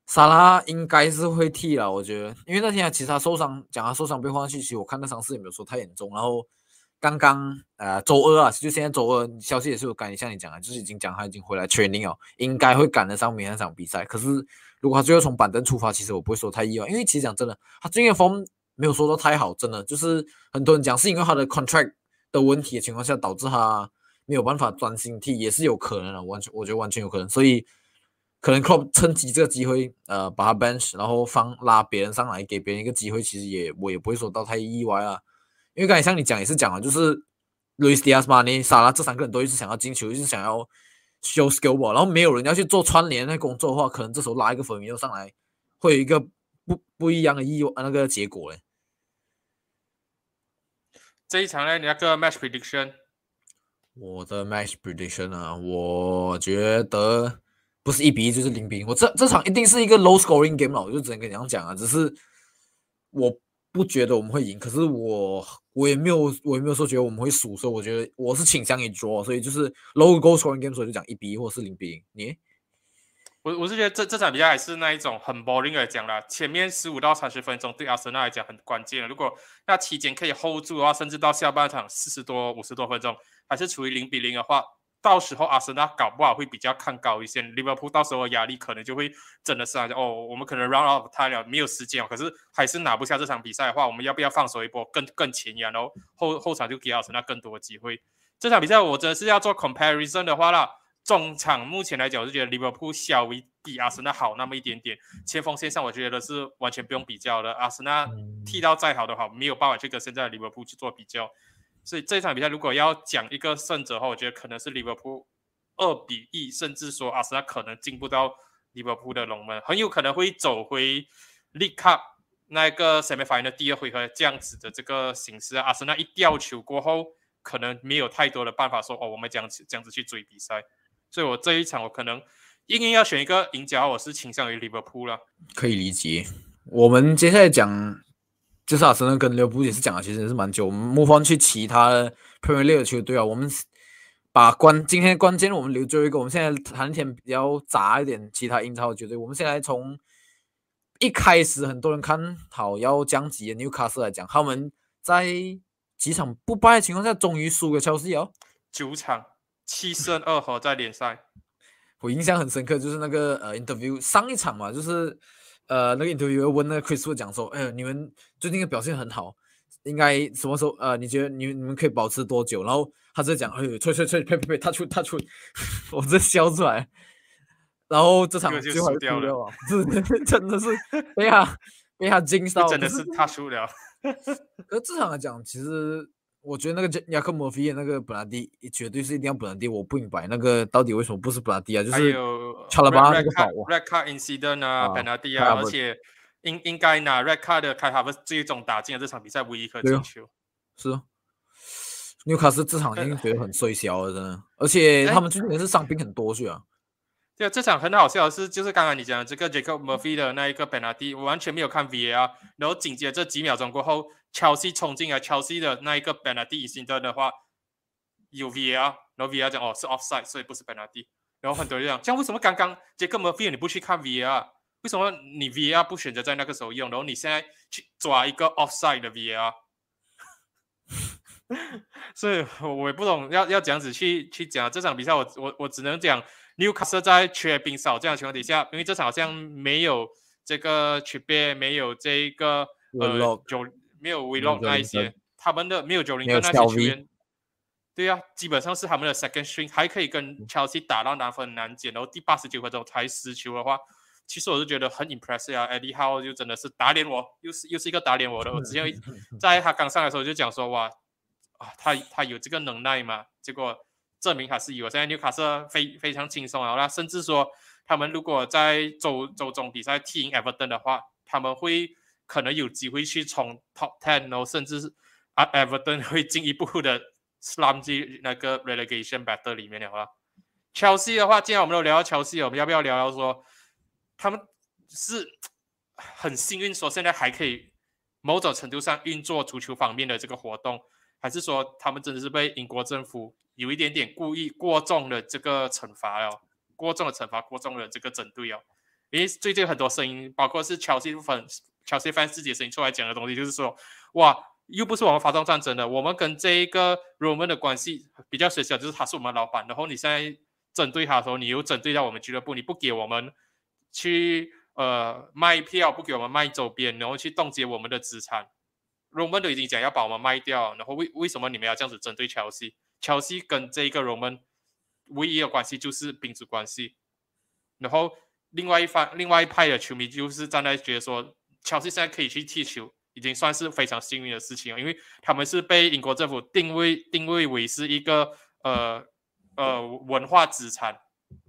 萨拉应该是会踢了，我觉得，因为那天其实他受伤，讲他受伤被换上去，其实我看那伤势也没有说太严重。然后刚刚呃周二啊，就现在周二消息也是有赶，像你讲的，就是已经讲他已经回来确定哦，应该会赶得上明天那场比赛。可是如果他最后从板凳出发，其实我不会说太意外，因为其实讲真的，他最近的风没有说到太好，真的就是很多人讲是因为他的 contract 的问题的情况下导致他没有办法专心踢，也是有可能的，完全我觉得完全有可能，所以可能 club 趁机这个机会，呃，把他 bench，然后放拉别人上来，给别人一个机会，其实也我也不会说到太意外啊。因为刚才像你讲也是讲了，就是 Luis Diaz、Mane、萨拉这三个人都一直想要进球，一直想要 show skill 吧，然后没有人要去做串联那工作的话，可能这时候拉一个粉米又上来，会有一个不不一样的意外那个结果嘞。这一场呢，你那个 match prediction，我的 match prediction 啊，我觉得不是一比一就是零比零，我这这场一定是一个 low scoring game 了，我就只能跟你这样讲啊，只是我。不觉得我们会赢，可是我我也没有我也没有说觉得我们会输，所以我觉得我是倾向于 draw，所以就是 low 和 go scoring game，所以就讲一比一或是零比零。你，我我是觉得这这场比赛还是那一种很 boring 来讲啦，前面十五到三十分钟对阿森纳来讲很关键，如果那期间可以 hold 住的话，甚至到下半场四十多五十多分钟还是处于零比零的话。到时候阿森纳搞不好会比较看高一些，利物浦到时候压力可能就会真的是啊，哦，我们可能 run out time 了，没有时间哦，可是还是拿不下这场比赛的话，我们要不要放手一波，更更前沿，然后后后场就给阿森纳更多的机会。这场比赛我真的是要做 comparison 的话啦，中场目前来讲，我是觉得利物浦稍微比阿森纳好那么一点点，前锋线上我觉得是完全不用比较的，阿森纳踢到再好的话，没有办法去跟现在的利物浦去做比较。所以这场比赛如果要讲一个胜者的话，我觉得可能是利物浦二比一，甚至说阿森纳可能进不到利物浦的龙门，很有可能会走回 League Cup 那个 semi final 第二回合这样子的这个形式。阿森纳一掉球过后，可能没有太多的办法说哦，我们这样子这样子去追比赛。所以我这一场我可能硬硬要选一个赢家，我是倾向于利物浦了。可以理解。我们接下来讲。就是阿森纳跟利物浦也是讲了，其实也是蛮久。我们目光去其他的 Premier League 球队啊，我们把关今天关键我们留最后一个。我们现在谈天比较杂一点，其他英超的球队。我们现在从一开始很多人看好要降级的纽卡斯来讲，他们在几场不败的情况下，终于输给切尔西哦，九场七胜二和在联赛。我印象很深刻，就是那个呃 interview 上一场嘛，就是。呃，那个 interview 问那个 Chris 讲说，哎，你们最近的表现很好，应该什么时候？呃，你觉得你你们可以保持多久？然后他在讲，哎，吹吹吹，呸呸呸，他出他出，我这笑出来。然后这场就输掉了，是 真的是被他被他惊到，真的是他输了。而这场来讲，其实。我觉得那个雅克莫菲那个本拉蒂绝对是一定要本拉蒂，我不明白那个到底为什么不是本拉蒂啊？就是查拉巴那个宝 Red Card Incident 啊，本拉蒂啊，而且应应该拿 Red Card 的开塔不是这一种打进了这场比赛唯一一颗进球。是啊，纽卡斯这场已经觉得很衰小了，真的，而且他们最近也是伤兵很多去啊。对啊，这场很好笑的是，就是刚刚你讲的这个 Jacob Murphy 的那一个 penalty，我完全没有看 VAR，然后紧接着几秒钟过后，Chelsea 冲进来，Chelsea 的那一个 penalty 新的的话有 VAR，然后 VAR 讲哦是 offside，所以不是 penalty，然后很多人讲，像为什么刚刚 Jacob Murphy 你不去看 VAR，为什么你 VAR 不选择在那个时候用，然后你现在去抓一个 offside 的 VAR？所以我也不懂要要这样子去去讲这场比赛，我我我只能讲。纽卡斯在缺兵少这样的情况底下，因为这场好像没有这个区别，没有这个呃九没有 vlog 那一些，他们的没有九零跟那些球员，对呀，基本上是他们的 second string，还可以跟 Chelsea 打到难分难解，然后第八十九分钟才失球的话，其实我是觉得很 impressive 啊，Eddie Howe 就真的是打脸我，又是又是一个打脸我的，我之前 在他刚上来的时候就讲说哇啊，他他有这个能耐嘛，结果。证明还是有，现在纽卡斯非非常轻松啊，那甚至说他们如果在周周中比赛踢赢 Everton 的话，他们会可能有机会去冲 Top Ten 哦，甚至是啊 Everton 会进一步的 slump 进那个 relegation battle 里面的话，Chelsea 的话，既然我们都聊到切尔西我们要不要聊聊说他们是很幸运，说现在还可以某种程度上运作足球方面的这个活动，还是说他们真的是被英国政府？有一点点故意过重的这个惩罚哦，过重的惩罚，过重的这个整队哦。因为最近很多声音，包括是乔西粉、乔西 fans 自己的声音出来讲的东西，就是说，哇，又不是我们发动战争的，我们跟这一个 Roman 的关系比较熟悉，就是他是我们老板，然后你现在针对他的时候，你又针对到我们俱乐部，你不给我们去呃卖票，不给我们卖周边，然后去冻结我们的资产，Roman 都已经讲要把我们卖掉，然后为为什么你们要这样子针对乔西？乔西跟这个 Roman 唯一的关系就是宾主关系，然后另外一方另外一派的球迷就是站在觉得说，乔西现在可以去踢球。已经算是非常幸运的事情了，因为他们是被英国政府定位定位为是一个呃呃文化资产。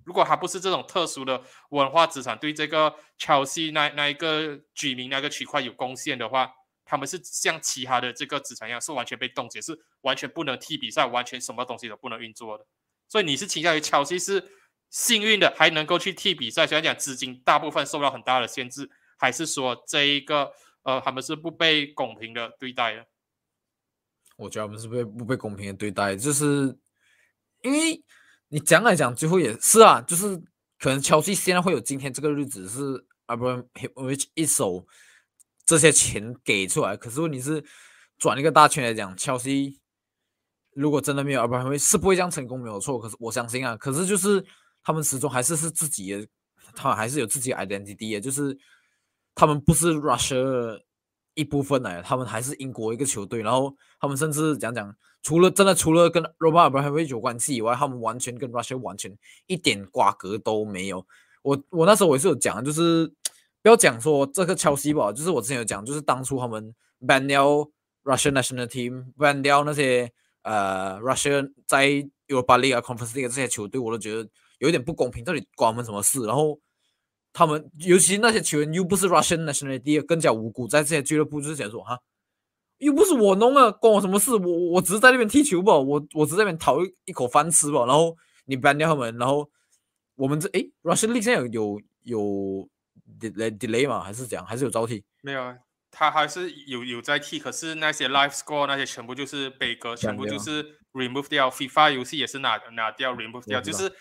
如果他不是这种特殊的文化资产，对这个乔西那那一个居民那个区块有贡献的话，他们是像其他的这个资产一样，是完全被冻结，是完全不能踢比赛，完全什么东西都不能运作的。所以你是倾向于乔西是幸运的，还能够去踢比赛，虽然讲资金大部分受到很大的限制，还是说这一个？呃，他们是不被公平的对待的。我觉得他们是被不被公平的对待，就是因为你讲来讲，最后也是啊，就是可能乔西现在会有今天这个日子，是啊，不，which 一手这些钱给出来。可是问题是，转一个大圈来讲，乔西如果真的没有阿布拉会是不会这样成功，没有错。可是我相信啊，可是就是他们始终还是是自己的，他还是有自己的 identity，就是。他们不是 Russia 一部分来，他们还是英国一个球队。然后他们甚至讲讲，除了真的除了跟 Robert 不会有关系以外，他们完全跟 Russia 完全一点瓜葛都没有。我我那时候我也是有讲，就是不要讲说这个切尔西吧，就是我之前有讲，就是当初他们 ban 掉 Russian national team，ban 掉那些呃 Russian 在 Europa League、Conference 这些球队，我都觉得有一点不公平，到底关我们什么事？然后。他们尤其那些球员又不是 Russian nationality，更加无辜，在这些俱乐部就是想说哈，又不是我弄啊，关我什么事？我我只是在那边踢球吧，我我只是在那边讨一一口饭吃吧。然后你 ban 掉他们，然后我们这诶 Russian league 现在有有有 delay delay 嘛？还是怎样？还是有招替？没有啊，他还是有有在踢，可是那些 live score 那些全部就是悲歌，全部就是 remove 掉。FIFA 游戏也是拿拿掉 remove 掉，就是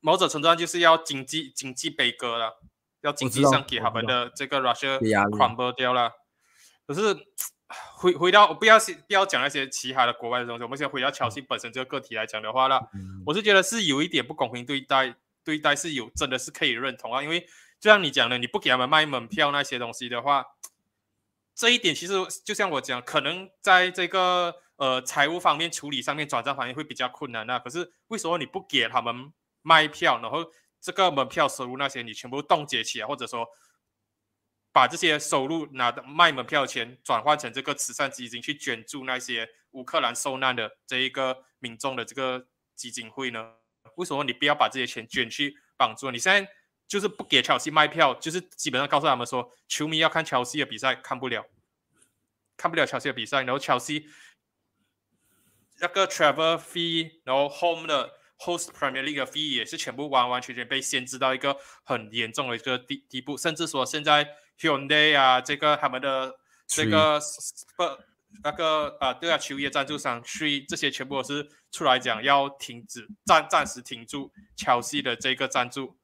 某种程度上就是要经济经济悲歌了。要经济上给他们的这个 Russia crumble 掉了，可是回回到不要不要讲那些其他的国外的东西，我们先回到乔西本身这个个体来讲的话呢，我是觉得是有一点不公平对待，对待是有真的是可以认同啊，因为就像你讲的，你不给他们卖门票那些东西的话，这一点其实就像我讲，可能在这个呃财务方面处理上面转账方面会比较困难啊，可是为什么你不给他们卖票，然后？这个门票收入那些你全部冻结起来，或者说把这些收入拿的卖门票钱转换成这个慈善基金去捐助那些乌克兰受难的这一个民众的这个基金会呢？为什么你不要把这些钱捐去帮助？你现在就是不给乔西卖票，就是基本上告诉他们说，球迷要看乔西的比赛看不了，看不了乔西的比赛，然后乔西那个 travel fee，然后 home 的。Host Premier League 的 fee 也是全部完完全全被限制到一个很严重的一个地地步，甚至说现在 Hyundai 啊，这个他们的这个不那个啊，对啊，球衣赞助商 Three 这些全部都是出来讲要停止暂暂时停住乔西的这个赞助，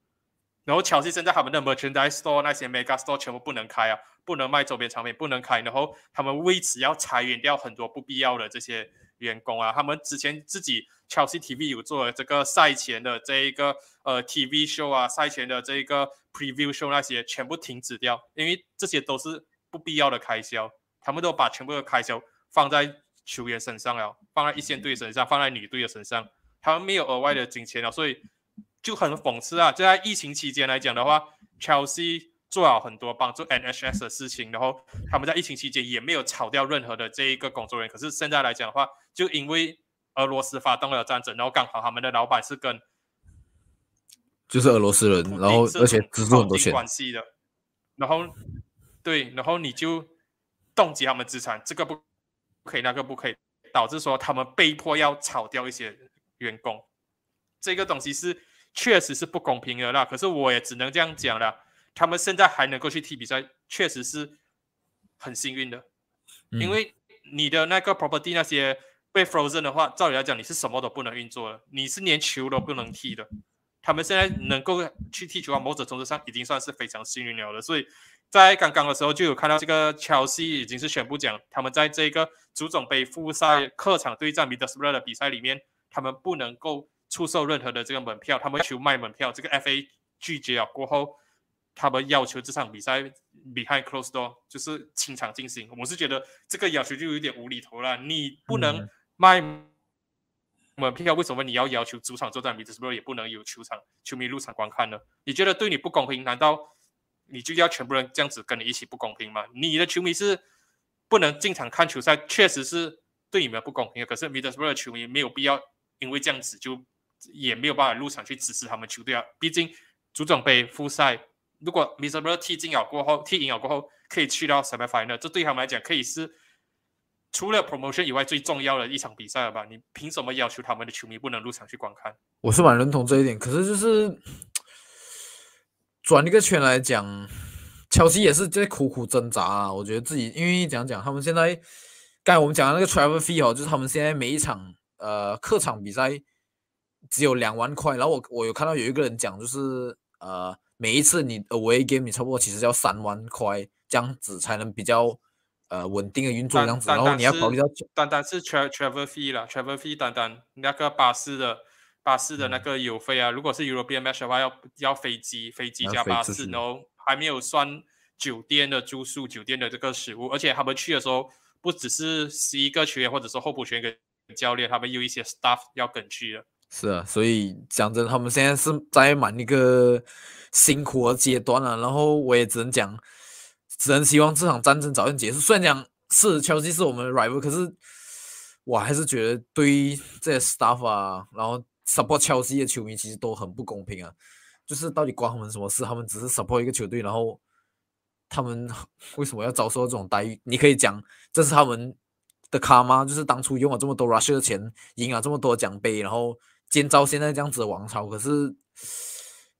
然后乔西现在他们的 Merchandise Store 那些 Mega Store 全部不能开啊，不能卖周边产品，不能开，然后他们为此要裁员掉很多不必要的这些员工啊，他们之前自己。Chelsea TV 有做这个赛前的这一个呃 TV show 啊，赛前的这一个 preview show 那些全部停止掉，因为这些都是不必要的开销，他们都把全部的开销放在球员身上了，放在一线队身上，放在女队的身上，他们没有额外的金钱了，所以就很讽刺啊！就在疫情期间来讲的话，Chelsea 做了很多帮助 NHS 的事情，然后他们在疫情期间也没有炒掉任何的这一个工作人员，可是现在来讲的话，就因为俄罗斯发动了战争，然后刚好他们的老板是跟就是俄罗斯人，然后而且资助很多钱关系的，然后对，然后你就冻结他们资产，这个不可以，那个不可以，导致说他们被迫要炒掉一些员工，这个东西是确实是不公平的啦。可是我也只能这样讲了，他们现在还能够去踢比赛，确实是很幸运的，因为你的那个 property 那些。被 frozen 的话，照理来讲，你是什么都不能运作了，你是连球都不能踢的。他们现在能够去踢球啊，某种程度上已经算是非常幸运了的。所以在刚刚的时候就有看到这个乔西已经是宣布讲，他们在这个足总杯复赛客场对战米德斯布勒的比赛里面，他们不能够出售任何的这个门票，他们求卖门票，这个 FA 拒绝了过后，他们要求这场比赛 behind closed door 就是清场进行。我是觉得这个要求就有点无厘头了，你不能卖门票，为什么你要要求主场作战米德斯布勒也不能有球场球迷入场观看呢？你觉得对你不公平？难道？你就要全部人这样子跟你一起不公平吗？你的球迷是不能进场看球赛，确实是对你们不公平的。可是米德斯布的球迷没有必要因为这样子就也没有办法入场去支持他们球队啊。毕竟足总杯复赛，如果米德斯布踢进了过后，踢赢了过后可以去到 semi final，这对他们来讲可以是除了 promotion 以外最重要的一场比赛了吧？你凭什么要求他们的球迷不能入场去观看？我是蛮认同这一点，可是就是。转一个圈来讲，乔西也是在苦苦挣扎啊。我觉得自己，因为讲讲他们现在，刚才我们讲的那个 travel fee 哦，就是他们现在每一场呃客场比赛只有两万块。然后我我有看到有一个人讲，就是呃每一次你 away game 你差不多其实要三万块这样子才能比较呃稳定的运作这样子。然后你要考虑到单单是 travel fee 啦，travel fee 单单那个巴士的。巴士的那个油费啊，如果是 European match 的话，要要飞机，飞机加巴士，然后还没有算酒店的住宿、酒店的这个食物，而且他们去的时候不只是十一个球员或者说候补球员跟教练，他们有一些 staff 要跟去的。是啊，所以讲真，他们现在是在蛮一个辛苦的阶段了。然后我也只能讲，只能希望这场战争早点结束。虽然讲是切尔西是我们的 rival，可是我还是觉得对于这些 staff 啊，然后。support 切尔西的球迷其实都很不公平啊，就是到底关他们什么事？他们只是 support 一个球队，然后他们为什么要遭受这种待遇？你可以讲这是他们的卡吗？就是当初用了这么多 Rush 的钱，赢了这么多奖杯，然后建造现在这样子的王朝。可是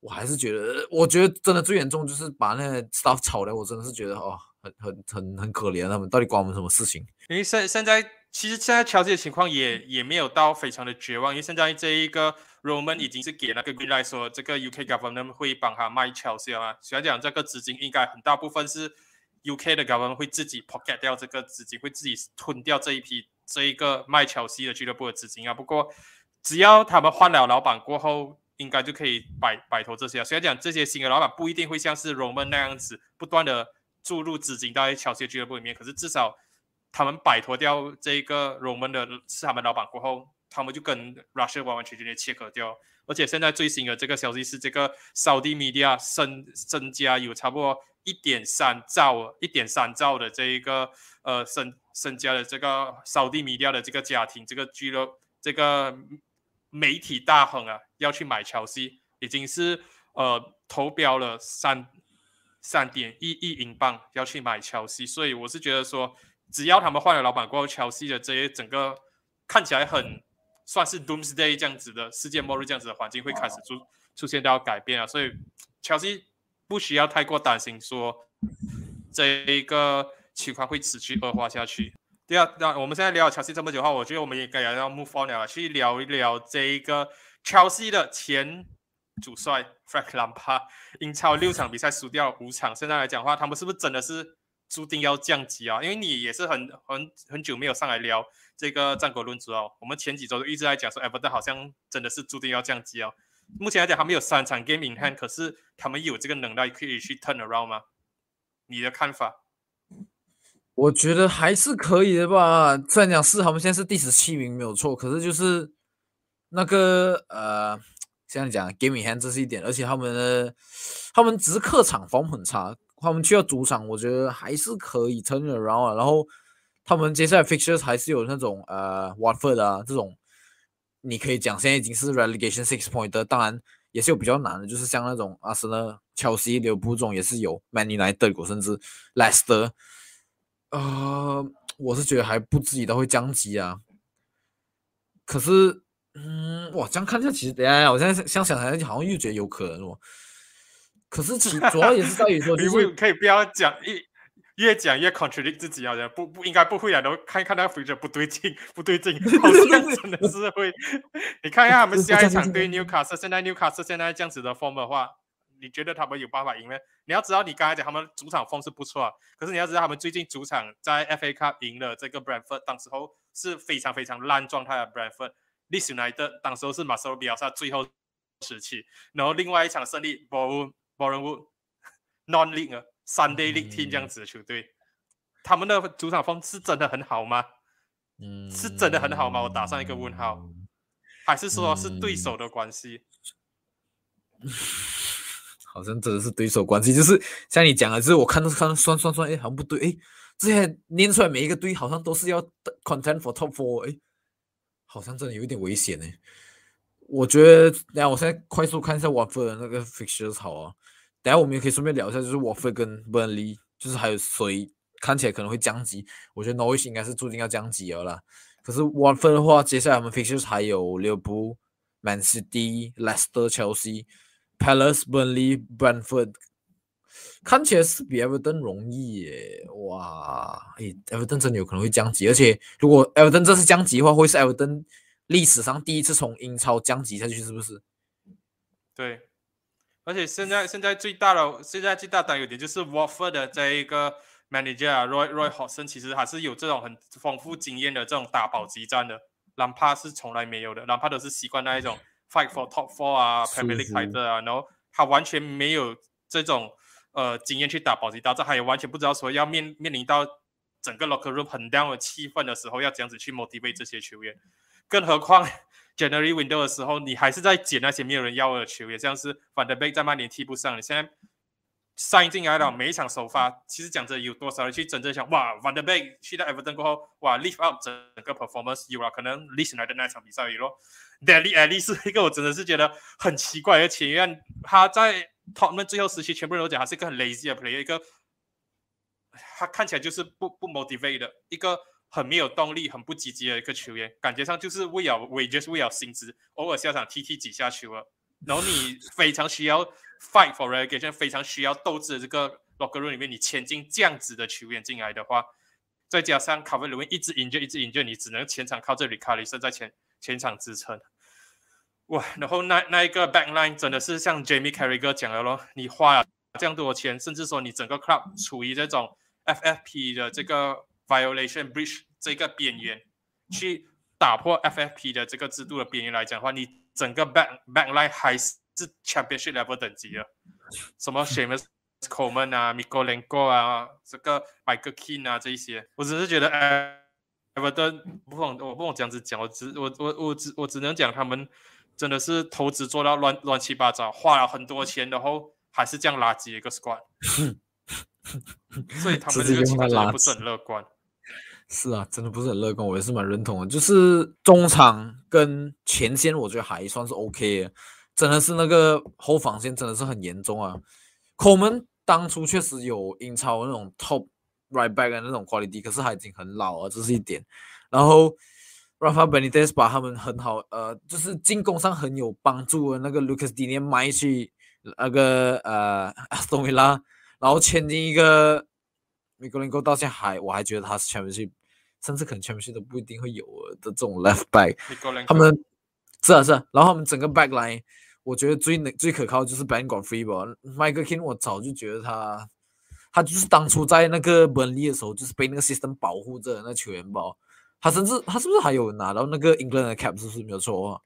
我还是觉得，我觉得真的最严重就是把那 stuff 炒了。我真的是觉得哦，很很很很可怜，他们到底关我们什么事情？因为现现在。其实现在乔治的情况也也没有到非常的绝望，因为现在这一个 Roman 已经是给那个 Green Light 说这个 UK Government 会帮他卖乔治啊，虽然讲这个资金应该很大部分是 UK 的 Government 会自己 pocket 掉这个资金，会自己吞掉这一批这一个卖乔西的俱乐部的资金啊。不过只要他们换了老板过后，应该就可以摆摆脱这些。虽然讲这些新的老板不一定会像是 Roman 那样子不断的注入资金到乔西俱乐部里面，可是至少。他们摆脱掉这个 Roman 的是他们老板过后，他们就跟 Russia 完完全全的切割掉。而且现在最新的这个消息是，这个 Saudi Media 身身家有差不多一点三兆，一点三兆的这一个呃身身家的这个 Saudi Media 的这个家庭，这个俱乐这个媒体大亨啊，要去买乔西，已经是呃投标了三三点一亿英镑要去买乔西，所以我是觉得说。只要他们换了老板过后，乔西的这些整个看起来很算是 doomsday 这样子的世界末日这样子的环境会开始出出现到改变啊，所以乔西不需要太过担心说这一个情况会持续恶化下去。第二，那我们现在聊切尔西这么久的话，我觉得我们应该要要 move on 了，去聊一聊这一个切尔西的前主帅 Frank Lampard，英超六场比赛输掉五场，现在来讲的话，他们是不是真的是？注定要降级啊！因为你也是很很很久没有上来聊这个战国论足哦。我们前几周都一直在讲说，Everton 好像真的是注定要降级哦。目前来讲，他们有三场 game in hand，可是他们有这个能耐可以去 turn around 吗？你的看法？我觉得还是可以的吧。虽然讲是他们现在是第十七名没有错，可是就是那个呃，这样讲 game in hand 这是一点，而且他们的他们只是客场防很差。他们去到主场，我觉得还是可以 turn around 啊。然后他们接下来 fixtures 还是有那种呃 Watford 啊这种，你可以讲现在已经是 relegation six point 的，当然也是有比较难的，就是像那种阿森纳、切西、利物浦这种也是有 Man United 甚至 Leicester，呃，我是觉得还不至于到会降级啊。可是，嗯，哇，这样看下其实，等下我现在想想来，好像又觉得有可能哦。可是其主要也是在于说，就是可以不要讲一越讲越 contradict 自己啊，不不应该不会啊，都看看那 feature 不对劲，不对劲，好像真的是会。你看一下他们下一场对 Newcastle，现在 Newcastle 现在这样子的 form 的话，你觉得他们有办法赢吗？你要知道，你刚才讲他们主场风是不错啊，可是你要知道他们最近主场在 FA Cup 赢了这个 Brentford，当时候是非常非常烂状态的 Brentford。Leeds United 当时候是马塞洛比亚萨最后时期，然后另外一场胜利 b o r n b o r n Wood Non League Sunday League Team 这样子的球队，他们的主场风是真的很好吗？嗯，是真的很好吗？我打上一个问号，还是说是对手的关系？好像真的是对手关系，就是像你讲的，就是我看到看算算算，哎，好像不对，哎，这些念出来每一个队好像都是要 content for top four，哎，好像真的有一点危险呢。我觉得，等下我现在快速看一下沃夫的那个 fixtures 好啊，等下我们也可以顺便聊一下，就是沃夫跟 Burnley，就是还有谁看起来可能会降级？我觉得 Norwich 应该是注定要降级了啦。可是沃夫的话，接下来我们 fixtures 还有利物浦、Man City、Leicester、Chelsea。Palace、Burnley、Brentford，看起来是比 Everton 容易耶！哇，哎，Everton 真有可能会降级，而且如果 Everton 这次降级的话，会是 Everton 历史上第一次从英超降级下去，是不是？对，而且现在现在最大的现在最大的优点就是 Watford 的这一个 manager Roy Roy Hodgson 其实还是有这种很丰富经验的这种打保级战的，哪怕是从来没有的，哪怕都是习惯那一种。Fight for top four 啊，Premier League title 啊，然后他完全没有这种呃经验去打保级大战，他也完全不知道说要面面临到整个 locker room 很 down 的气氛的时候，要这样子去 motivate 这些球员。更何况 January window 的时候，你还是在捡那些没有人要的球员，像是 Van der Beek 在曼联踢不上，你现在。上进来了，每一场首发，其实讲着有多少人去真正想哇，Van der Beek 去到 Everton 过后，哇，lift up 整个 performance 有了，可能 listen 来的那场比赛有咯。Daly Ali 是一个我真的是觉得很奇怪而且因为，他在 t o t t e n 最后时期，全部人都讲他是一个很 lazy 的 player，一个他看起来就是不不 motivate 的，一个很没有动力、很不积极的一个球员，感觉上就是为了 wages 为了薪资，偶尔下场踢踢几下球了。然后你非常需要 fight for relegation，非常需要斗志的这个 locker room 里面，你签进这样子的球员进来的话，再加上卡维鲁因一直赢就一直赢就你只能前场靠这里卡里森在前前场支撑。哇，然后那那一个 backline 真的是像 Jamie Carragher 讲的咯，你花了这样多钱，甚至说你整个 club 处于这种 FFP 的这个 violation breach 这个边缘，去打破 FFP 的这个制度的边缘来讲的话，你。整个 back backline 还是 championship level 等级的，什么 Shamus Coleman 啊，Miko l e n g o 啊，这个 Michael Keane 啊，这一些，我只是觉得，Everton 不，我不懂这样子讲，我只我我我只我只能讲他们真的是投资做到乱乱七八糟，花了很多钱，然后还是这样垃圾一个 squad，所以他们这个情况真的不是很乐观。是啊，真的不是很乐观，我也是蛮认同的。就是中场跟前线，我觉得还算是 OK 的。真的是那个后防线真的是很严重啊。孔门当初确实有英超那种 top right back 的那种 quality，可是他已经很老了，这是一点。然后 Rafa Benitez 把他们很好，呃，就是进攻上很有帮助的那个 Lucas Digne 买去那个呃 Aston Villa，然后签进一个。米格林戈到现在还，我还觉得他是全明星，甚至可能全明星都不一定会有的这种 left back。他们是啊是啊，然后他们整个 back line，我觉得最能最可靠就是 Ben Godfrey 吧。Michael King 我早就觉得他，他就是当初在那个本利的时候，就是被那个 system 保护着那球员吧。他甚至他是不是还有拿到那个 England 的 cap？是不是没有错的话，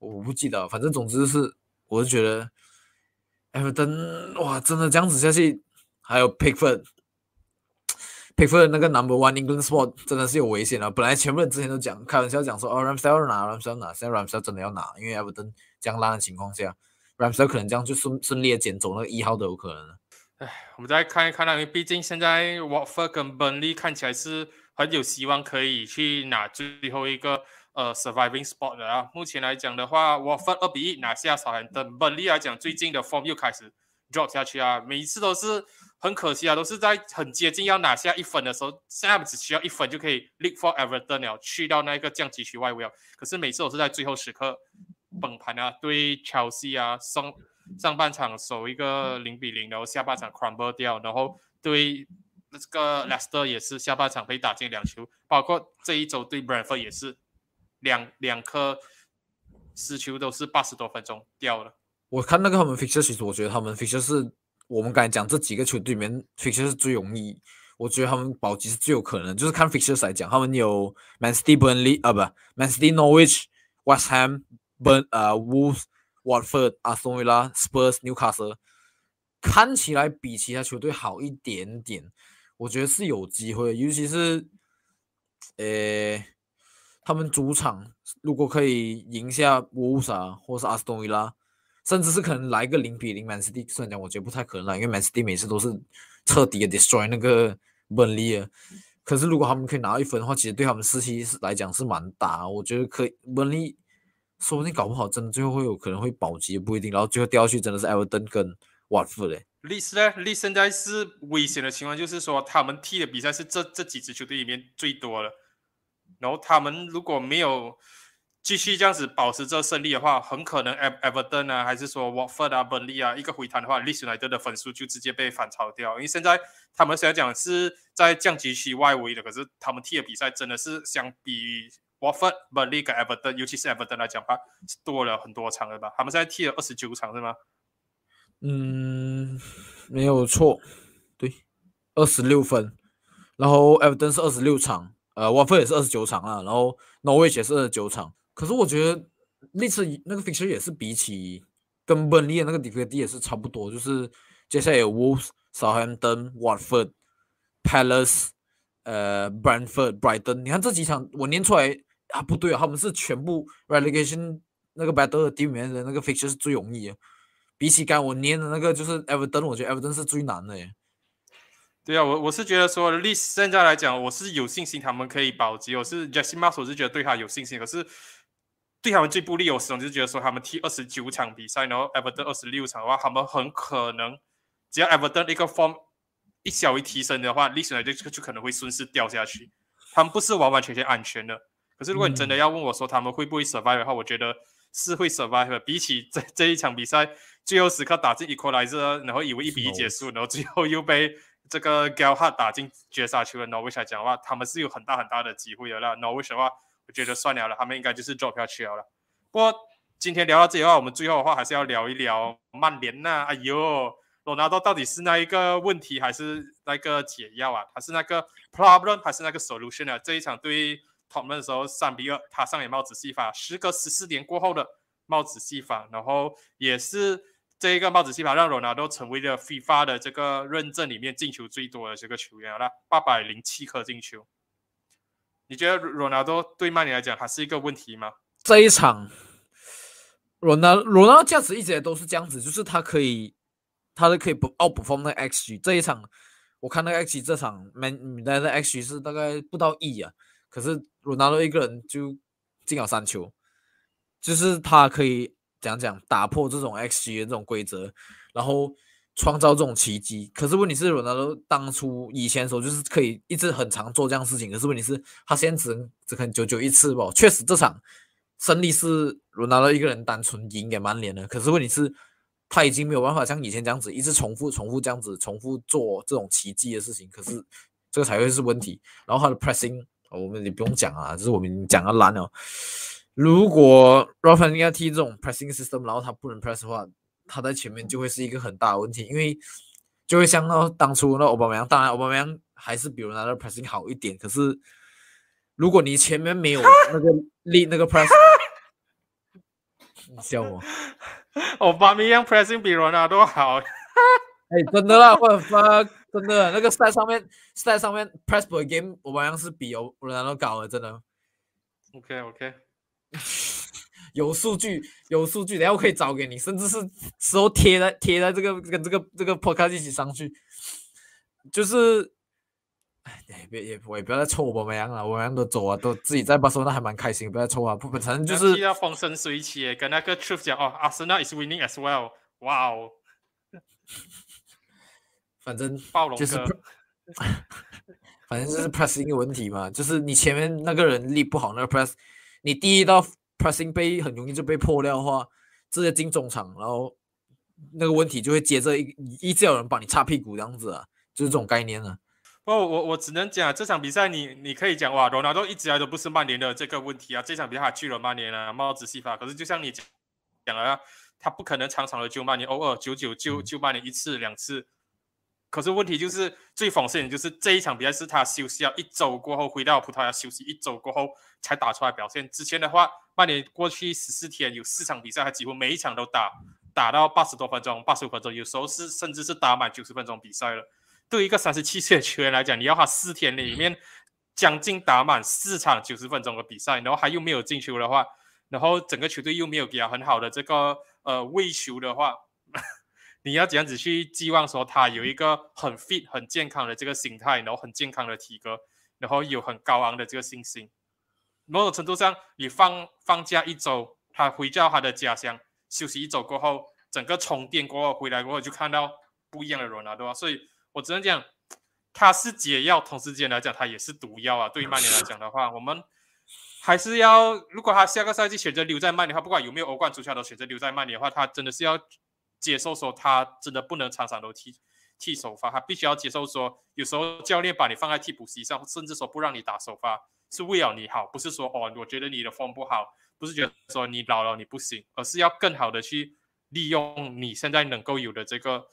我不记得。反正总之是，我就觉得 Everton 哇，真的这样子下去，还有 Pickford。佩服的那个 Number One England spot 真的是有危险啊！本来全部人之前都讲开玩笑讲说哦，Ramsdale 要拿，Ramsdale 拿，现在 Ramsdale 真的要拿，因为 Everton 这样烂的情况下，Ramsdale 可能这样就顺顺利的捡走那个一号都有可能。哎，我们再看一看因为毕竟现在 Watford 跟 Burnley 看起来是很有希望可以去拿最后一个呃 Surviving Spot 的啊。目前来讲的话，Watford 二比一拿下少兰登本利来讲最近的 Form 又开始 drop 下去啊，每一次都是。很可惜啊，都是在很接近要拿下一分的时候，现在只需要一分就可以 leap for Everton 了，去到那个降级区外围了。可是每次都是在最后时刻崩盘啊，对 Chelsea 啊，上上半场守一个零比零，然后下半场 crumble 掉，然后对那这个 Leicester 也是下半场被打进两球，包括这一周对 Brentford 也是两两颗失球都是八十多分钟掉了。我看那个他们 fixture，其实我觉得他们 fixture 是我们刚才讲这几个球队里面 fixture 是最容易，我觉得他们保级是最有可能。就是看 fixture 来讲，他们有 Man City、Burnley 啊不，Man City、Norwich、West Ham、Burn 呃 Wolves、Watford、阿斯顿维拉、Spurs、Newcastle，看起来比其他球队好一点点，我觉得是有机会，尤其是呃他们主场如果可以赢下 Wolves 啊，或是阿斯顿维拉。甚至是可能来个零比零，Man City 虽然讲我觉得不太可能啦，因为 Man City 每次都是彻底的 destroy 那个 Burnley 可是如果他们可以拿到一分的话，其实对他们士气是来讲是蛮大。我觉得可以，Burnley 说不定搞不好真的最后会有可能会保级，不一定。然后最后掉下去真的是埃弗顿跟沃特嘞。利斯呢？利现在是危险的情况，就是说他们踢的比赛是这这几支球队里面最多的，然后他们如果没有。继续这样子保持这胜利的话，很可能 Everton 啊，还是说 Watford 啊、Burnley 啊，一个回弹的话，历史来的分数就直接被反超掉。因为现在他们虽然讲是在降级区外围的，可是他们踢的比赛真的是相比 Watford、本利跟 Everton，尤其是 Everton 来讲话，是多了很多场了吧？他们现在踢了二十九场是吗？嗯，没有错，对，二十六分。然后 Everton 是二十六场，呃，wafer 也是二十九场啊，然后 Norwich 也是二十九场。可是我觉得那次那个 fixture 也是比起跟本利的那个 d i f i 也是差不多，就是接下来有 Wolves、Southampton、Watford、Palace、呃 Brentford、Brighton，你看这几场我念出来啊不对啊，他们是全部 relegation 那个 battle 的里面的那个 fixture 是最容易的，比起刚我念的那个就是 Everton，我觉得 Everton 是最难的耶。对啊，我我是觉得说历史现在来讲，我是有信心他们可以保级，我是 Jesse Marsh，我是觉得对他有信心，可是。对他们最不利，我始终就觉得说，他们踢二十九场比赛，然后 Everton 二十六场的话，他们很可能只要 Everton 一个 form 一小一提升的话，历史来就就可能会顺势掉下去。他们不是完完全全安全的。可是如果你真的要问我说他们会不会 survive 的话，我觉得是会 survive 的。比起这这一场比赛最后时刻打进 equalizer，然后以为一比一结束，然后最后又被这个 Galhard 打进绝杀球的 Norwich 来讲的话，他们是有很大很大的机会的。那 Norwich 的话。我觉得算了了，他们应该就是 drop 下去了。不过今天聊到这里的话，我们最后的话还是要聊一聊曼联呐。哎呦，罗纳多到底是那一个问题，还是那个解药啊？还是那个 problem，还是那个 solution 啊？这一场对他们的时候，三比二，他上演帽子戏法。时隔十四年过后的帽子戏法，然后也是这一个帽子戏法，让罗纳多成为了 FIFA 的这个认证里面进球最多的这个球员了，八百零七颗进球。你觉得罗纳多对曼联来讲还是一个问题吗？这一场，罗纳罗纳价值一直都是这样子，就是他可以，他都可以不 out perform 那 XG。这一场我看那个 XG，这场曼联的 XG 是大概不到亿啊，可是罗纳多一个人就进了三球，就是他可以讲讲打破这种 XG 的这种规则，然后。创造这种奇迹，可是问题是，罗纳多当初以前的时候就是可以一直很常做这样事情，可是问题是，他现在只能只可能久久一次吧。确实，这场胜利是罗纳多一个人单纯赢给曼联的，可是问题是，他已经没有办法像以前这样子一直重复、重复这样子、重复做这种奇迹的事情，可是这个才会是问题。然后他的 pressing，我们也不用讲啊，就是我们讲的烂了。如果 Rafa 应该踢这种 pressing system，然后他不能 press 的话。他在前面就会是一个很大的问题，因为就会像到当初那奥巴马扬，当然奥巴马扬还是比如拿的 pressing 好一点，可是如果你前面没有那个力，那个 press，你笑我，奥巴马扬 pressing 比罗纳多好，哎，真的啦，我发真的那个赛上面赛上面 press per game，奥巴马扬是比欧罗纳多高的，真的。OK OK。有数据，有数据，然后可以找给你，甚至是时候贴在贴在这个跟这个这个 podcast 一起上去，就是，哎，别也我也不要再抽我们样了，我们都走啊，都自己在巴塞那还蛮开心，不要抽啊，不不，反正就是要风生水起，跟那个 truth 讲哦，Arsenal is winning as well，哇哦，反正暴龙就是，反正就是 press 一个问题嘛，就是你前面那个人力不好，那个 press，你第一道。pressing 被很容易就被破掉的话，直接进中场，然后那个问题就会接着一一直有人帮你擦屁股这样子啊，就是这种概念啊。不，我我只能讲这场比赛，你你可以讲哇，罗纳多一直来都不是曼联的这个问题啊，这场比赛他去了曼联啊，帽子戏法。可是就像你讲讲了，他不可能场场的救曼联，偶尔九九救救曼联一次两次。可是问题就是最讽刺的就是这一场比赛是他休息了一周过后回到葡萄牙休息一周过后才打出来表现。之前的话，曼联过去十四天有四场比赛，他几乎每一场都打打到八十多分钟、八十五分钟，有时候是甚至是打满九十分钟比赛了。对于一个三十七岁的球员来讲，你要他四天里面将近打满四场九十分钟的比赛，然后他又没有进球的话，然后整个球队又没有给他很好的这个呃喂球的话。你要怎样子去寄望说他有一个很 fit、很健康的这个心态，然后很健康的体格，然后有很高昂的这个信心。某种程度上，你放放假一周，他回到他的家乡休息一周过后，整个充电过后回来过后，就看到不一样的人了，对吧？所以我只能讲，他是解药，同时间来讲，他也是毒药啊。对于曼联来讲的话，我们还是要，如果他下个赛季选择留在曼联的话，不管有没有欧冠足球都选择留在曼联的话，他真的是要。接受说他真的不能场场都踢踢首发，他必须要接受说有时候教练把你放在替补席上，甚至说不让你打首发，是为了你好，不是说哦我觉得你的风不好，不是觉得说你老了你不行，而是要更好的去利用你现在能够有的这个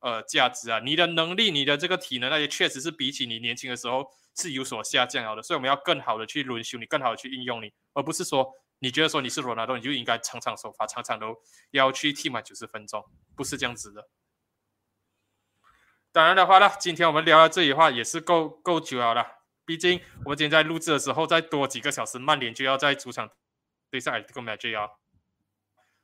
呃价值啊，你的能力、你的这个体能那些确实是比起你年轻的时候是有所下降了的，所以我们要更好的去轮休你，更好的去应用你，而不是说。你觉得说你是罗纳多，你就应该场场首发，场场都要去踢满九十分钟，不是这样子的。当然的话呢，今天我们聊到这里的话也是够够久了。毕竟我们今天在录制的时候再多几个小时，曼联就要在主场对上这个 m a g i c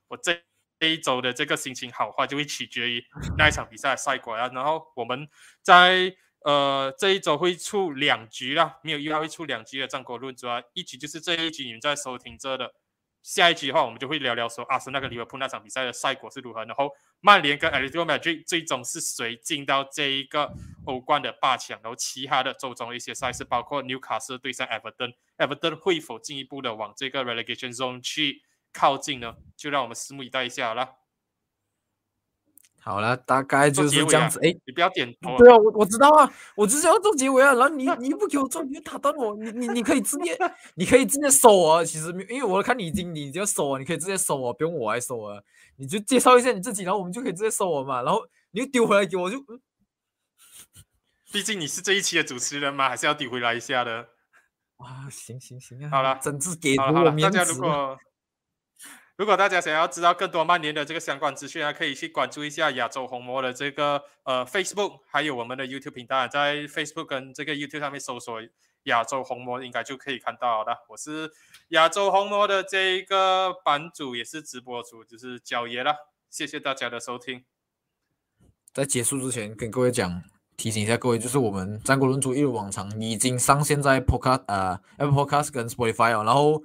我这这一周的这个心情好坏就会取决于那一场比赛的赛果啊。然后我们在。呃，这一周会出两局啦，没有意外会出两局的战国论，主要一局就是这一局你们在收听着的，下一局的话我们就会聊聊说阿森纳跟利物浦那场比赛的赛果是如何，然后曼联跟 Atletico Madrid 最终是谁进到这一个欧冠的八强，然后其他的周中的一些赛事，包括纽卡斯对上 Everton，Everton 会否进一步的往这个 relegation zone 去靠近呢？就让我们拭目以待一下好了。好了，大概就是这样子。哎，你不要点头。对啊，我我知道啊，我就是要做结尾啊。然后你你不给我做，你就打断我。你你你可以直接，你可以直接收啊。其实因为我看你已经，你就收啊，你可以直接收啊，不用我来收啊。你就介绍一下你自己，然后我们就可以直接收我嘛。然后你丢回来给我就。毕竟你是这一期的主持人嘛，还是要丢回来一下的。啊，行行行啊。好了，整治给我面子。如果如果大家想要知道更多曼联的这个相关资讯啊，可以去关注一下亚洲红魔的这个呃 Facebook，还有我们的 YouTube 频道，在 Facebook 跟这个 YouTube 上面搜索亚洲红魔，应该就可以看到的。我是亚洲红魔的这一个版主，也是直播主，就是焦爷了。谢谢大家的收听。在结束之前，跟各位讲，提醒一下各位，就是我们战国论足一如往常已经上线在 Podcast 呃 Apple Podcast 跟 Spotify 哦，然后。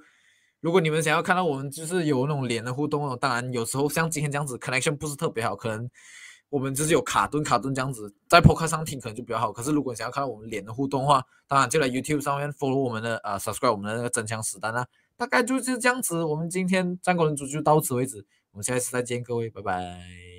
如果你们想要看到我们就是有那种脸的互动哦，当然有时候像今天这样子 connection 不是特别好，可能我们就是有卡顿卡顿这样子，在 podcast 上听可能就比较好。可是如果想要看到我们脸的互动的话，当然就来 YouTube 上面 follow 我们的啊 subscribe 我们的那个真枪实弹啊，大概就是这样子。我们今天战国人组就到此为止，我们下一次再见，各位，拜拜。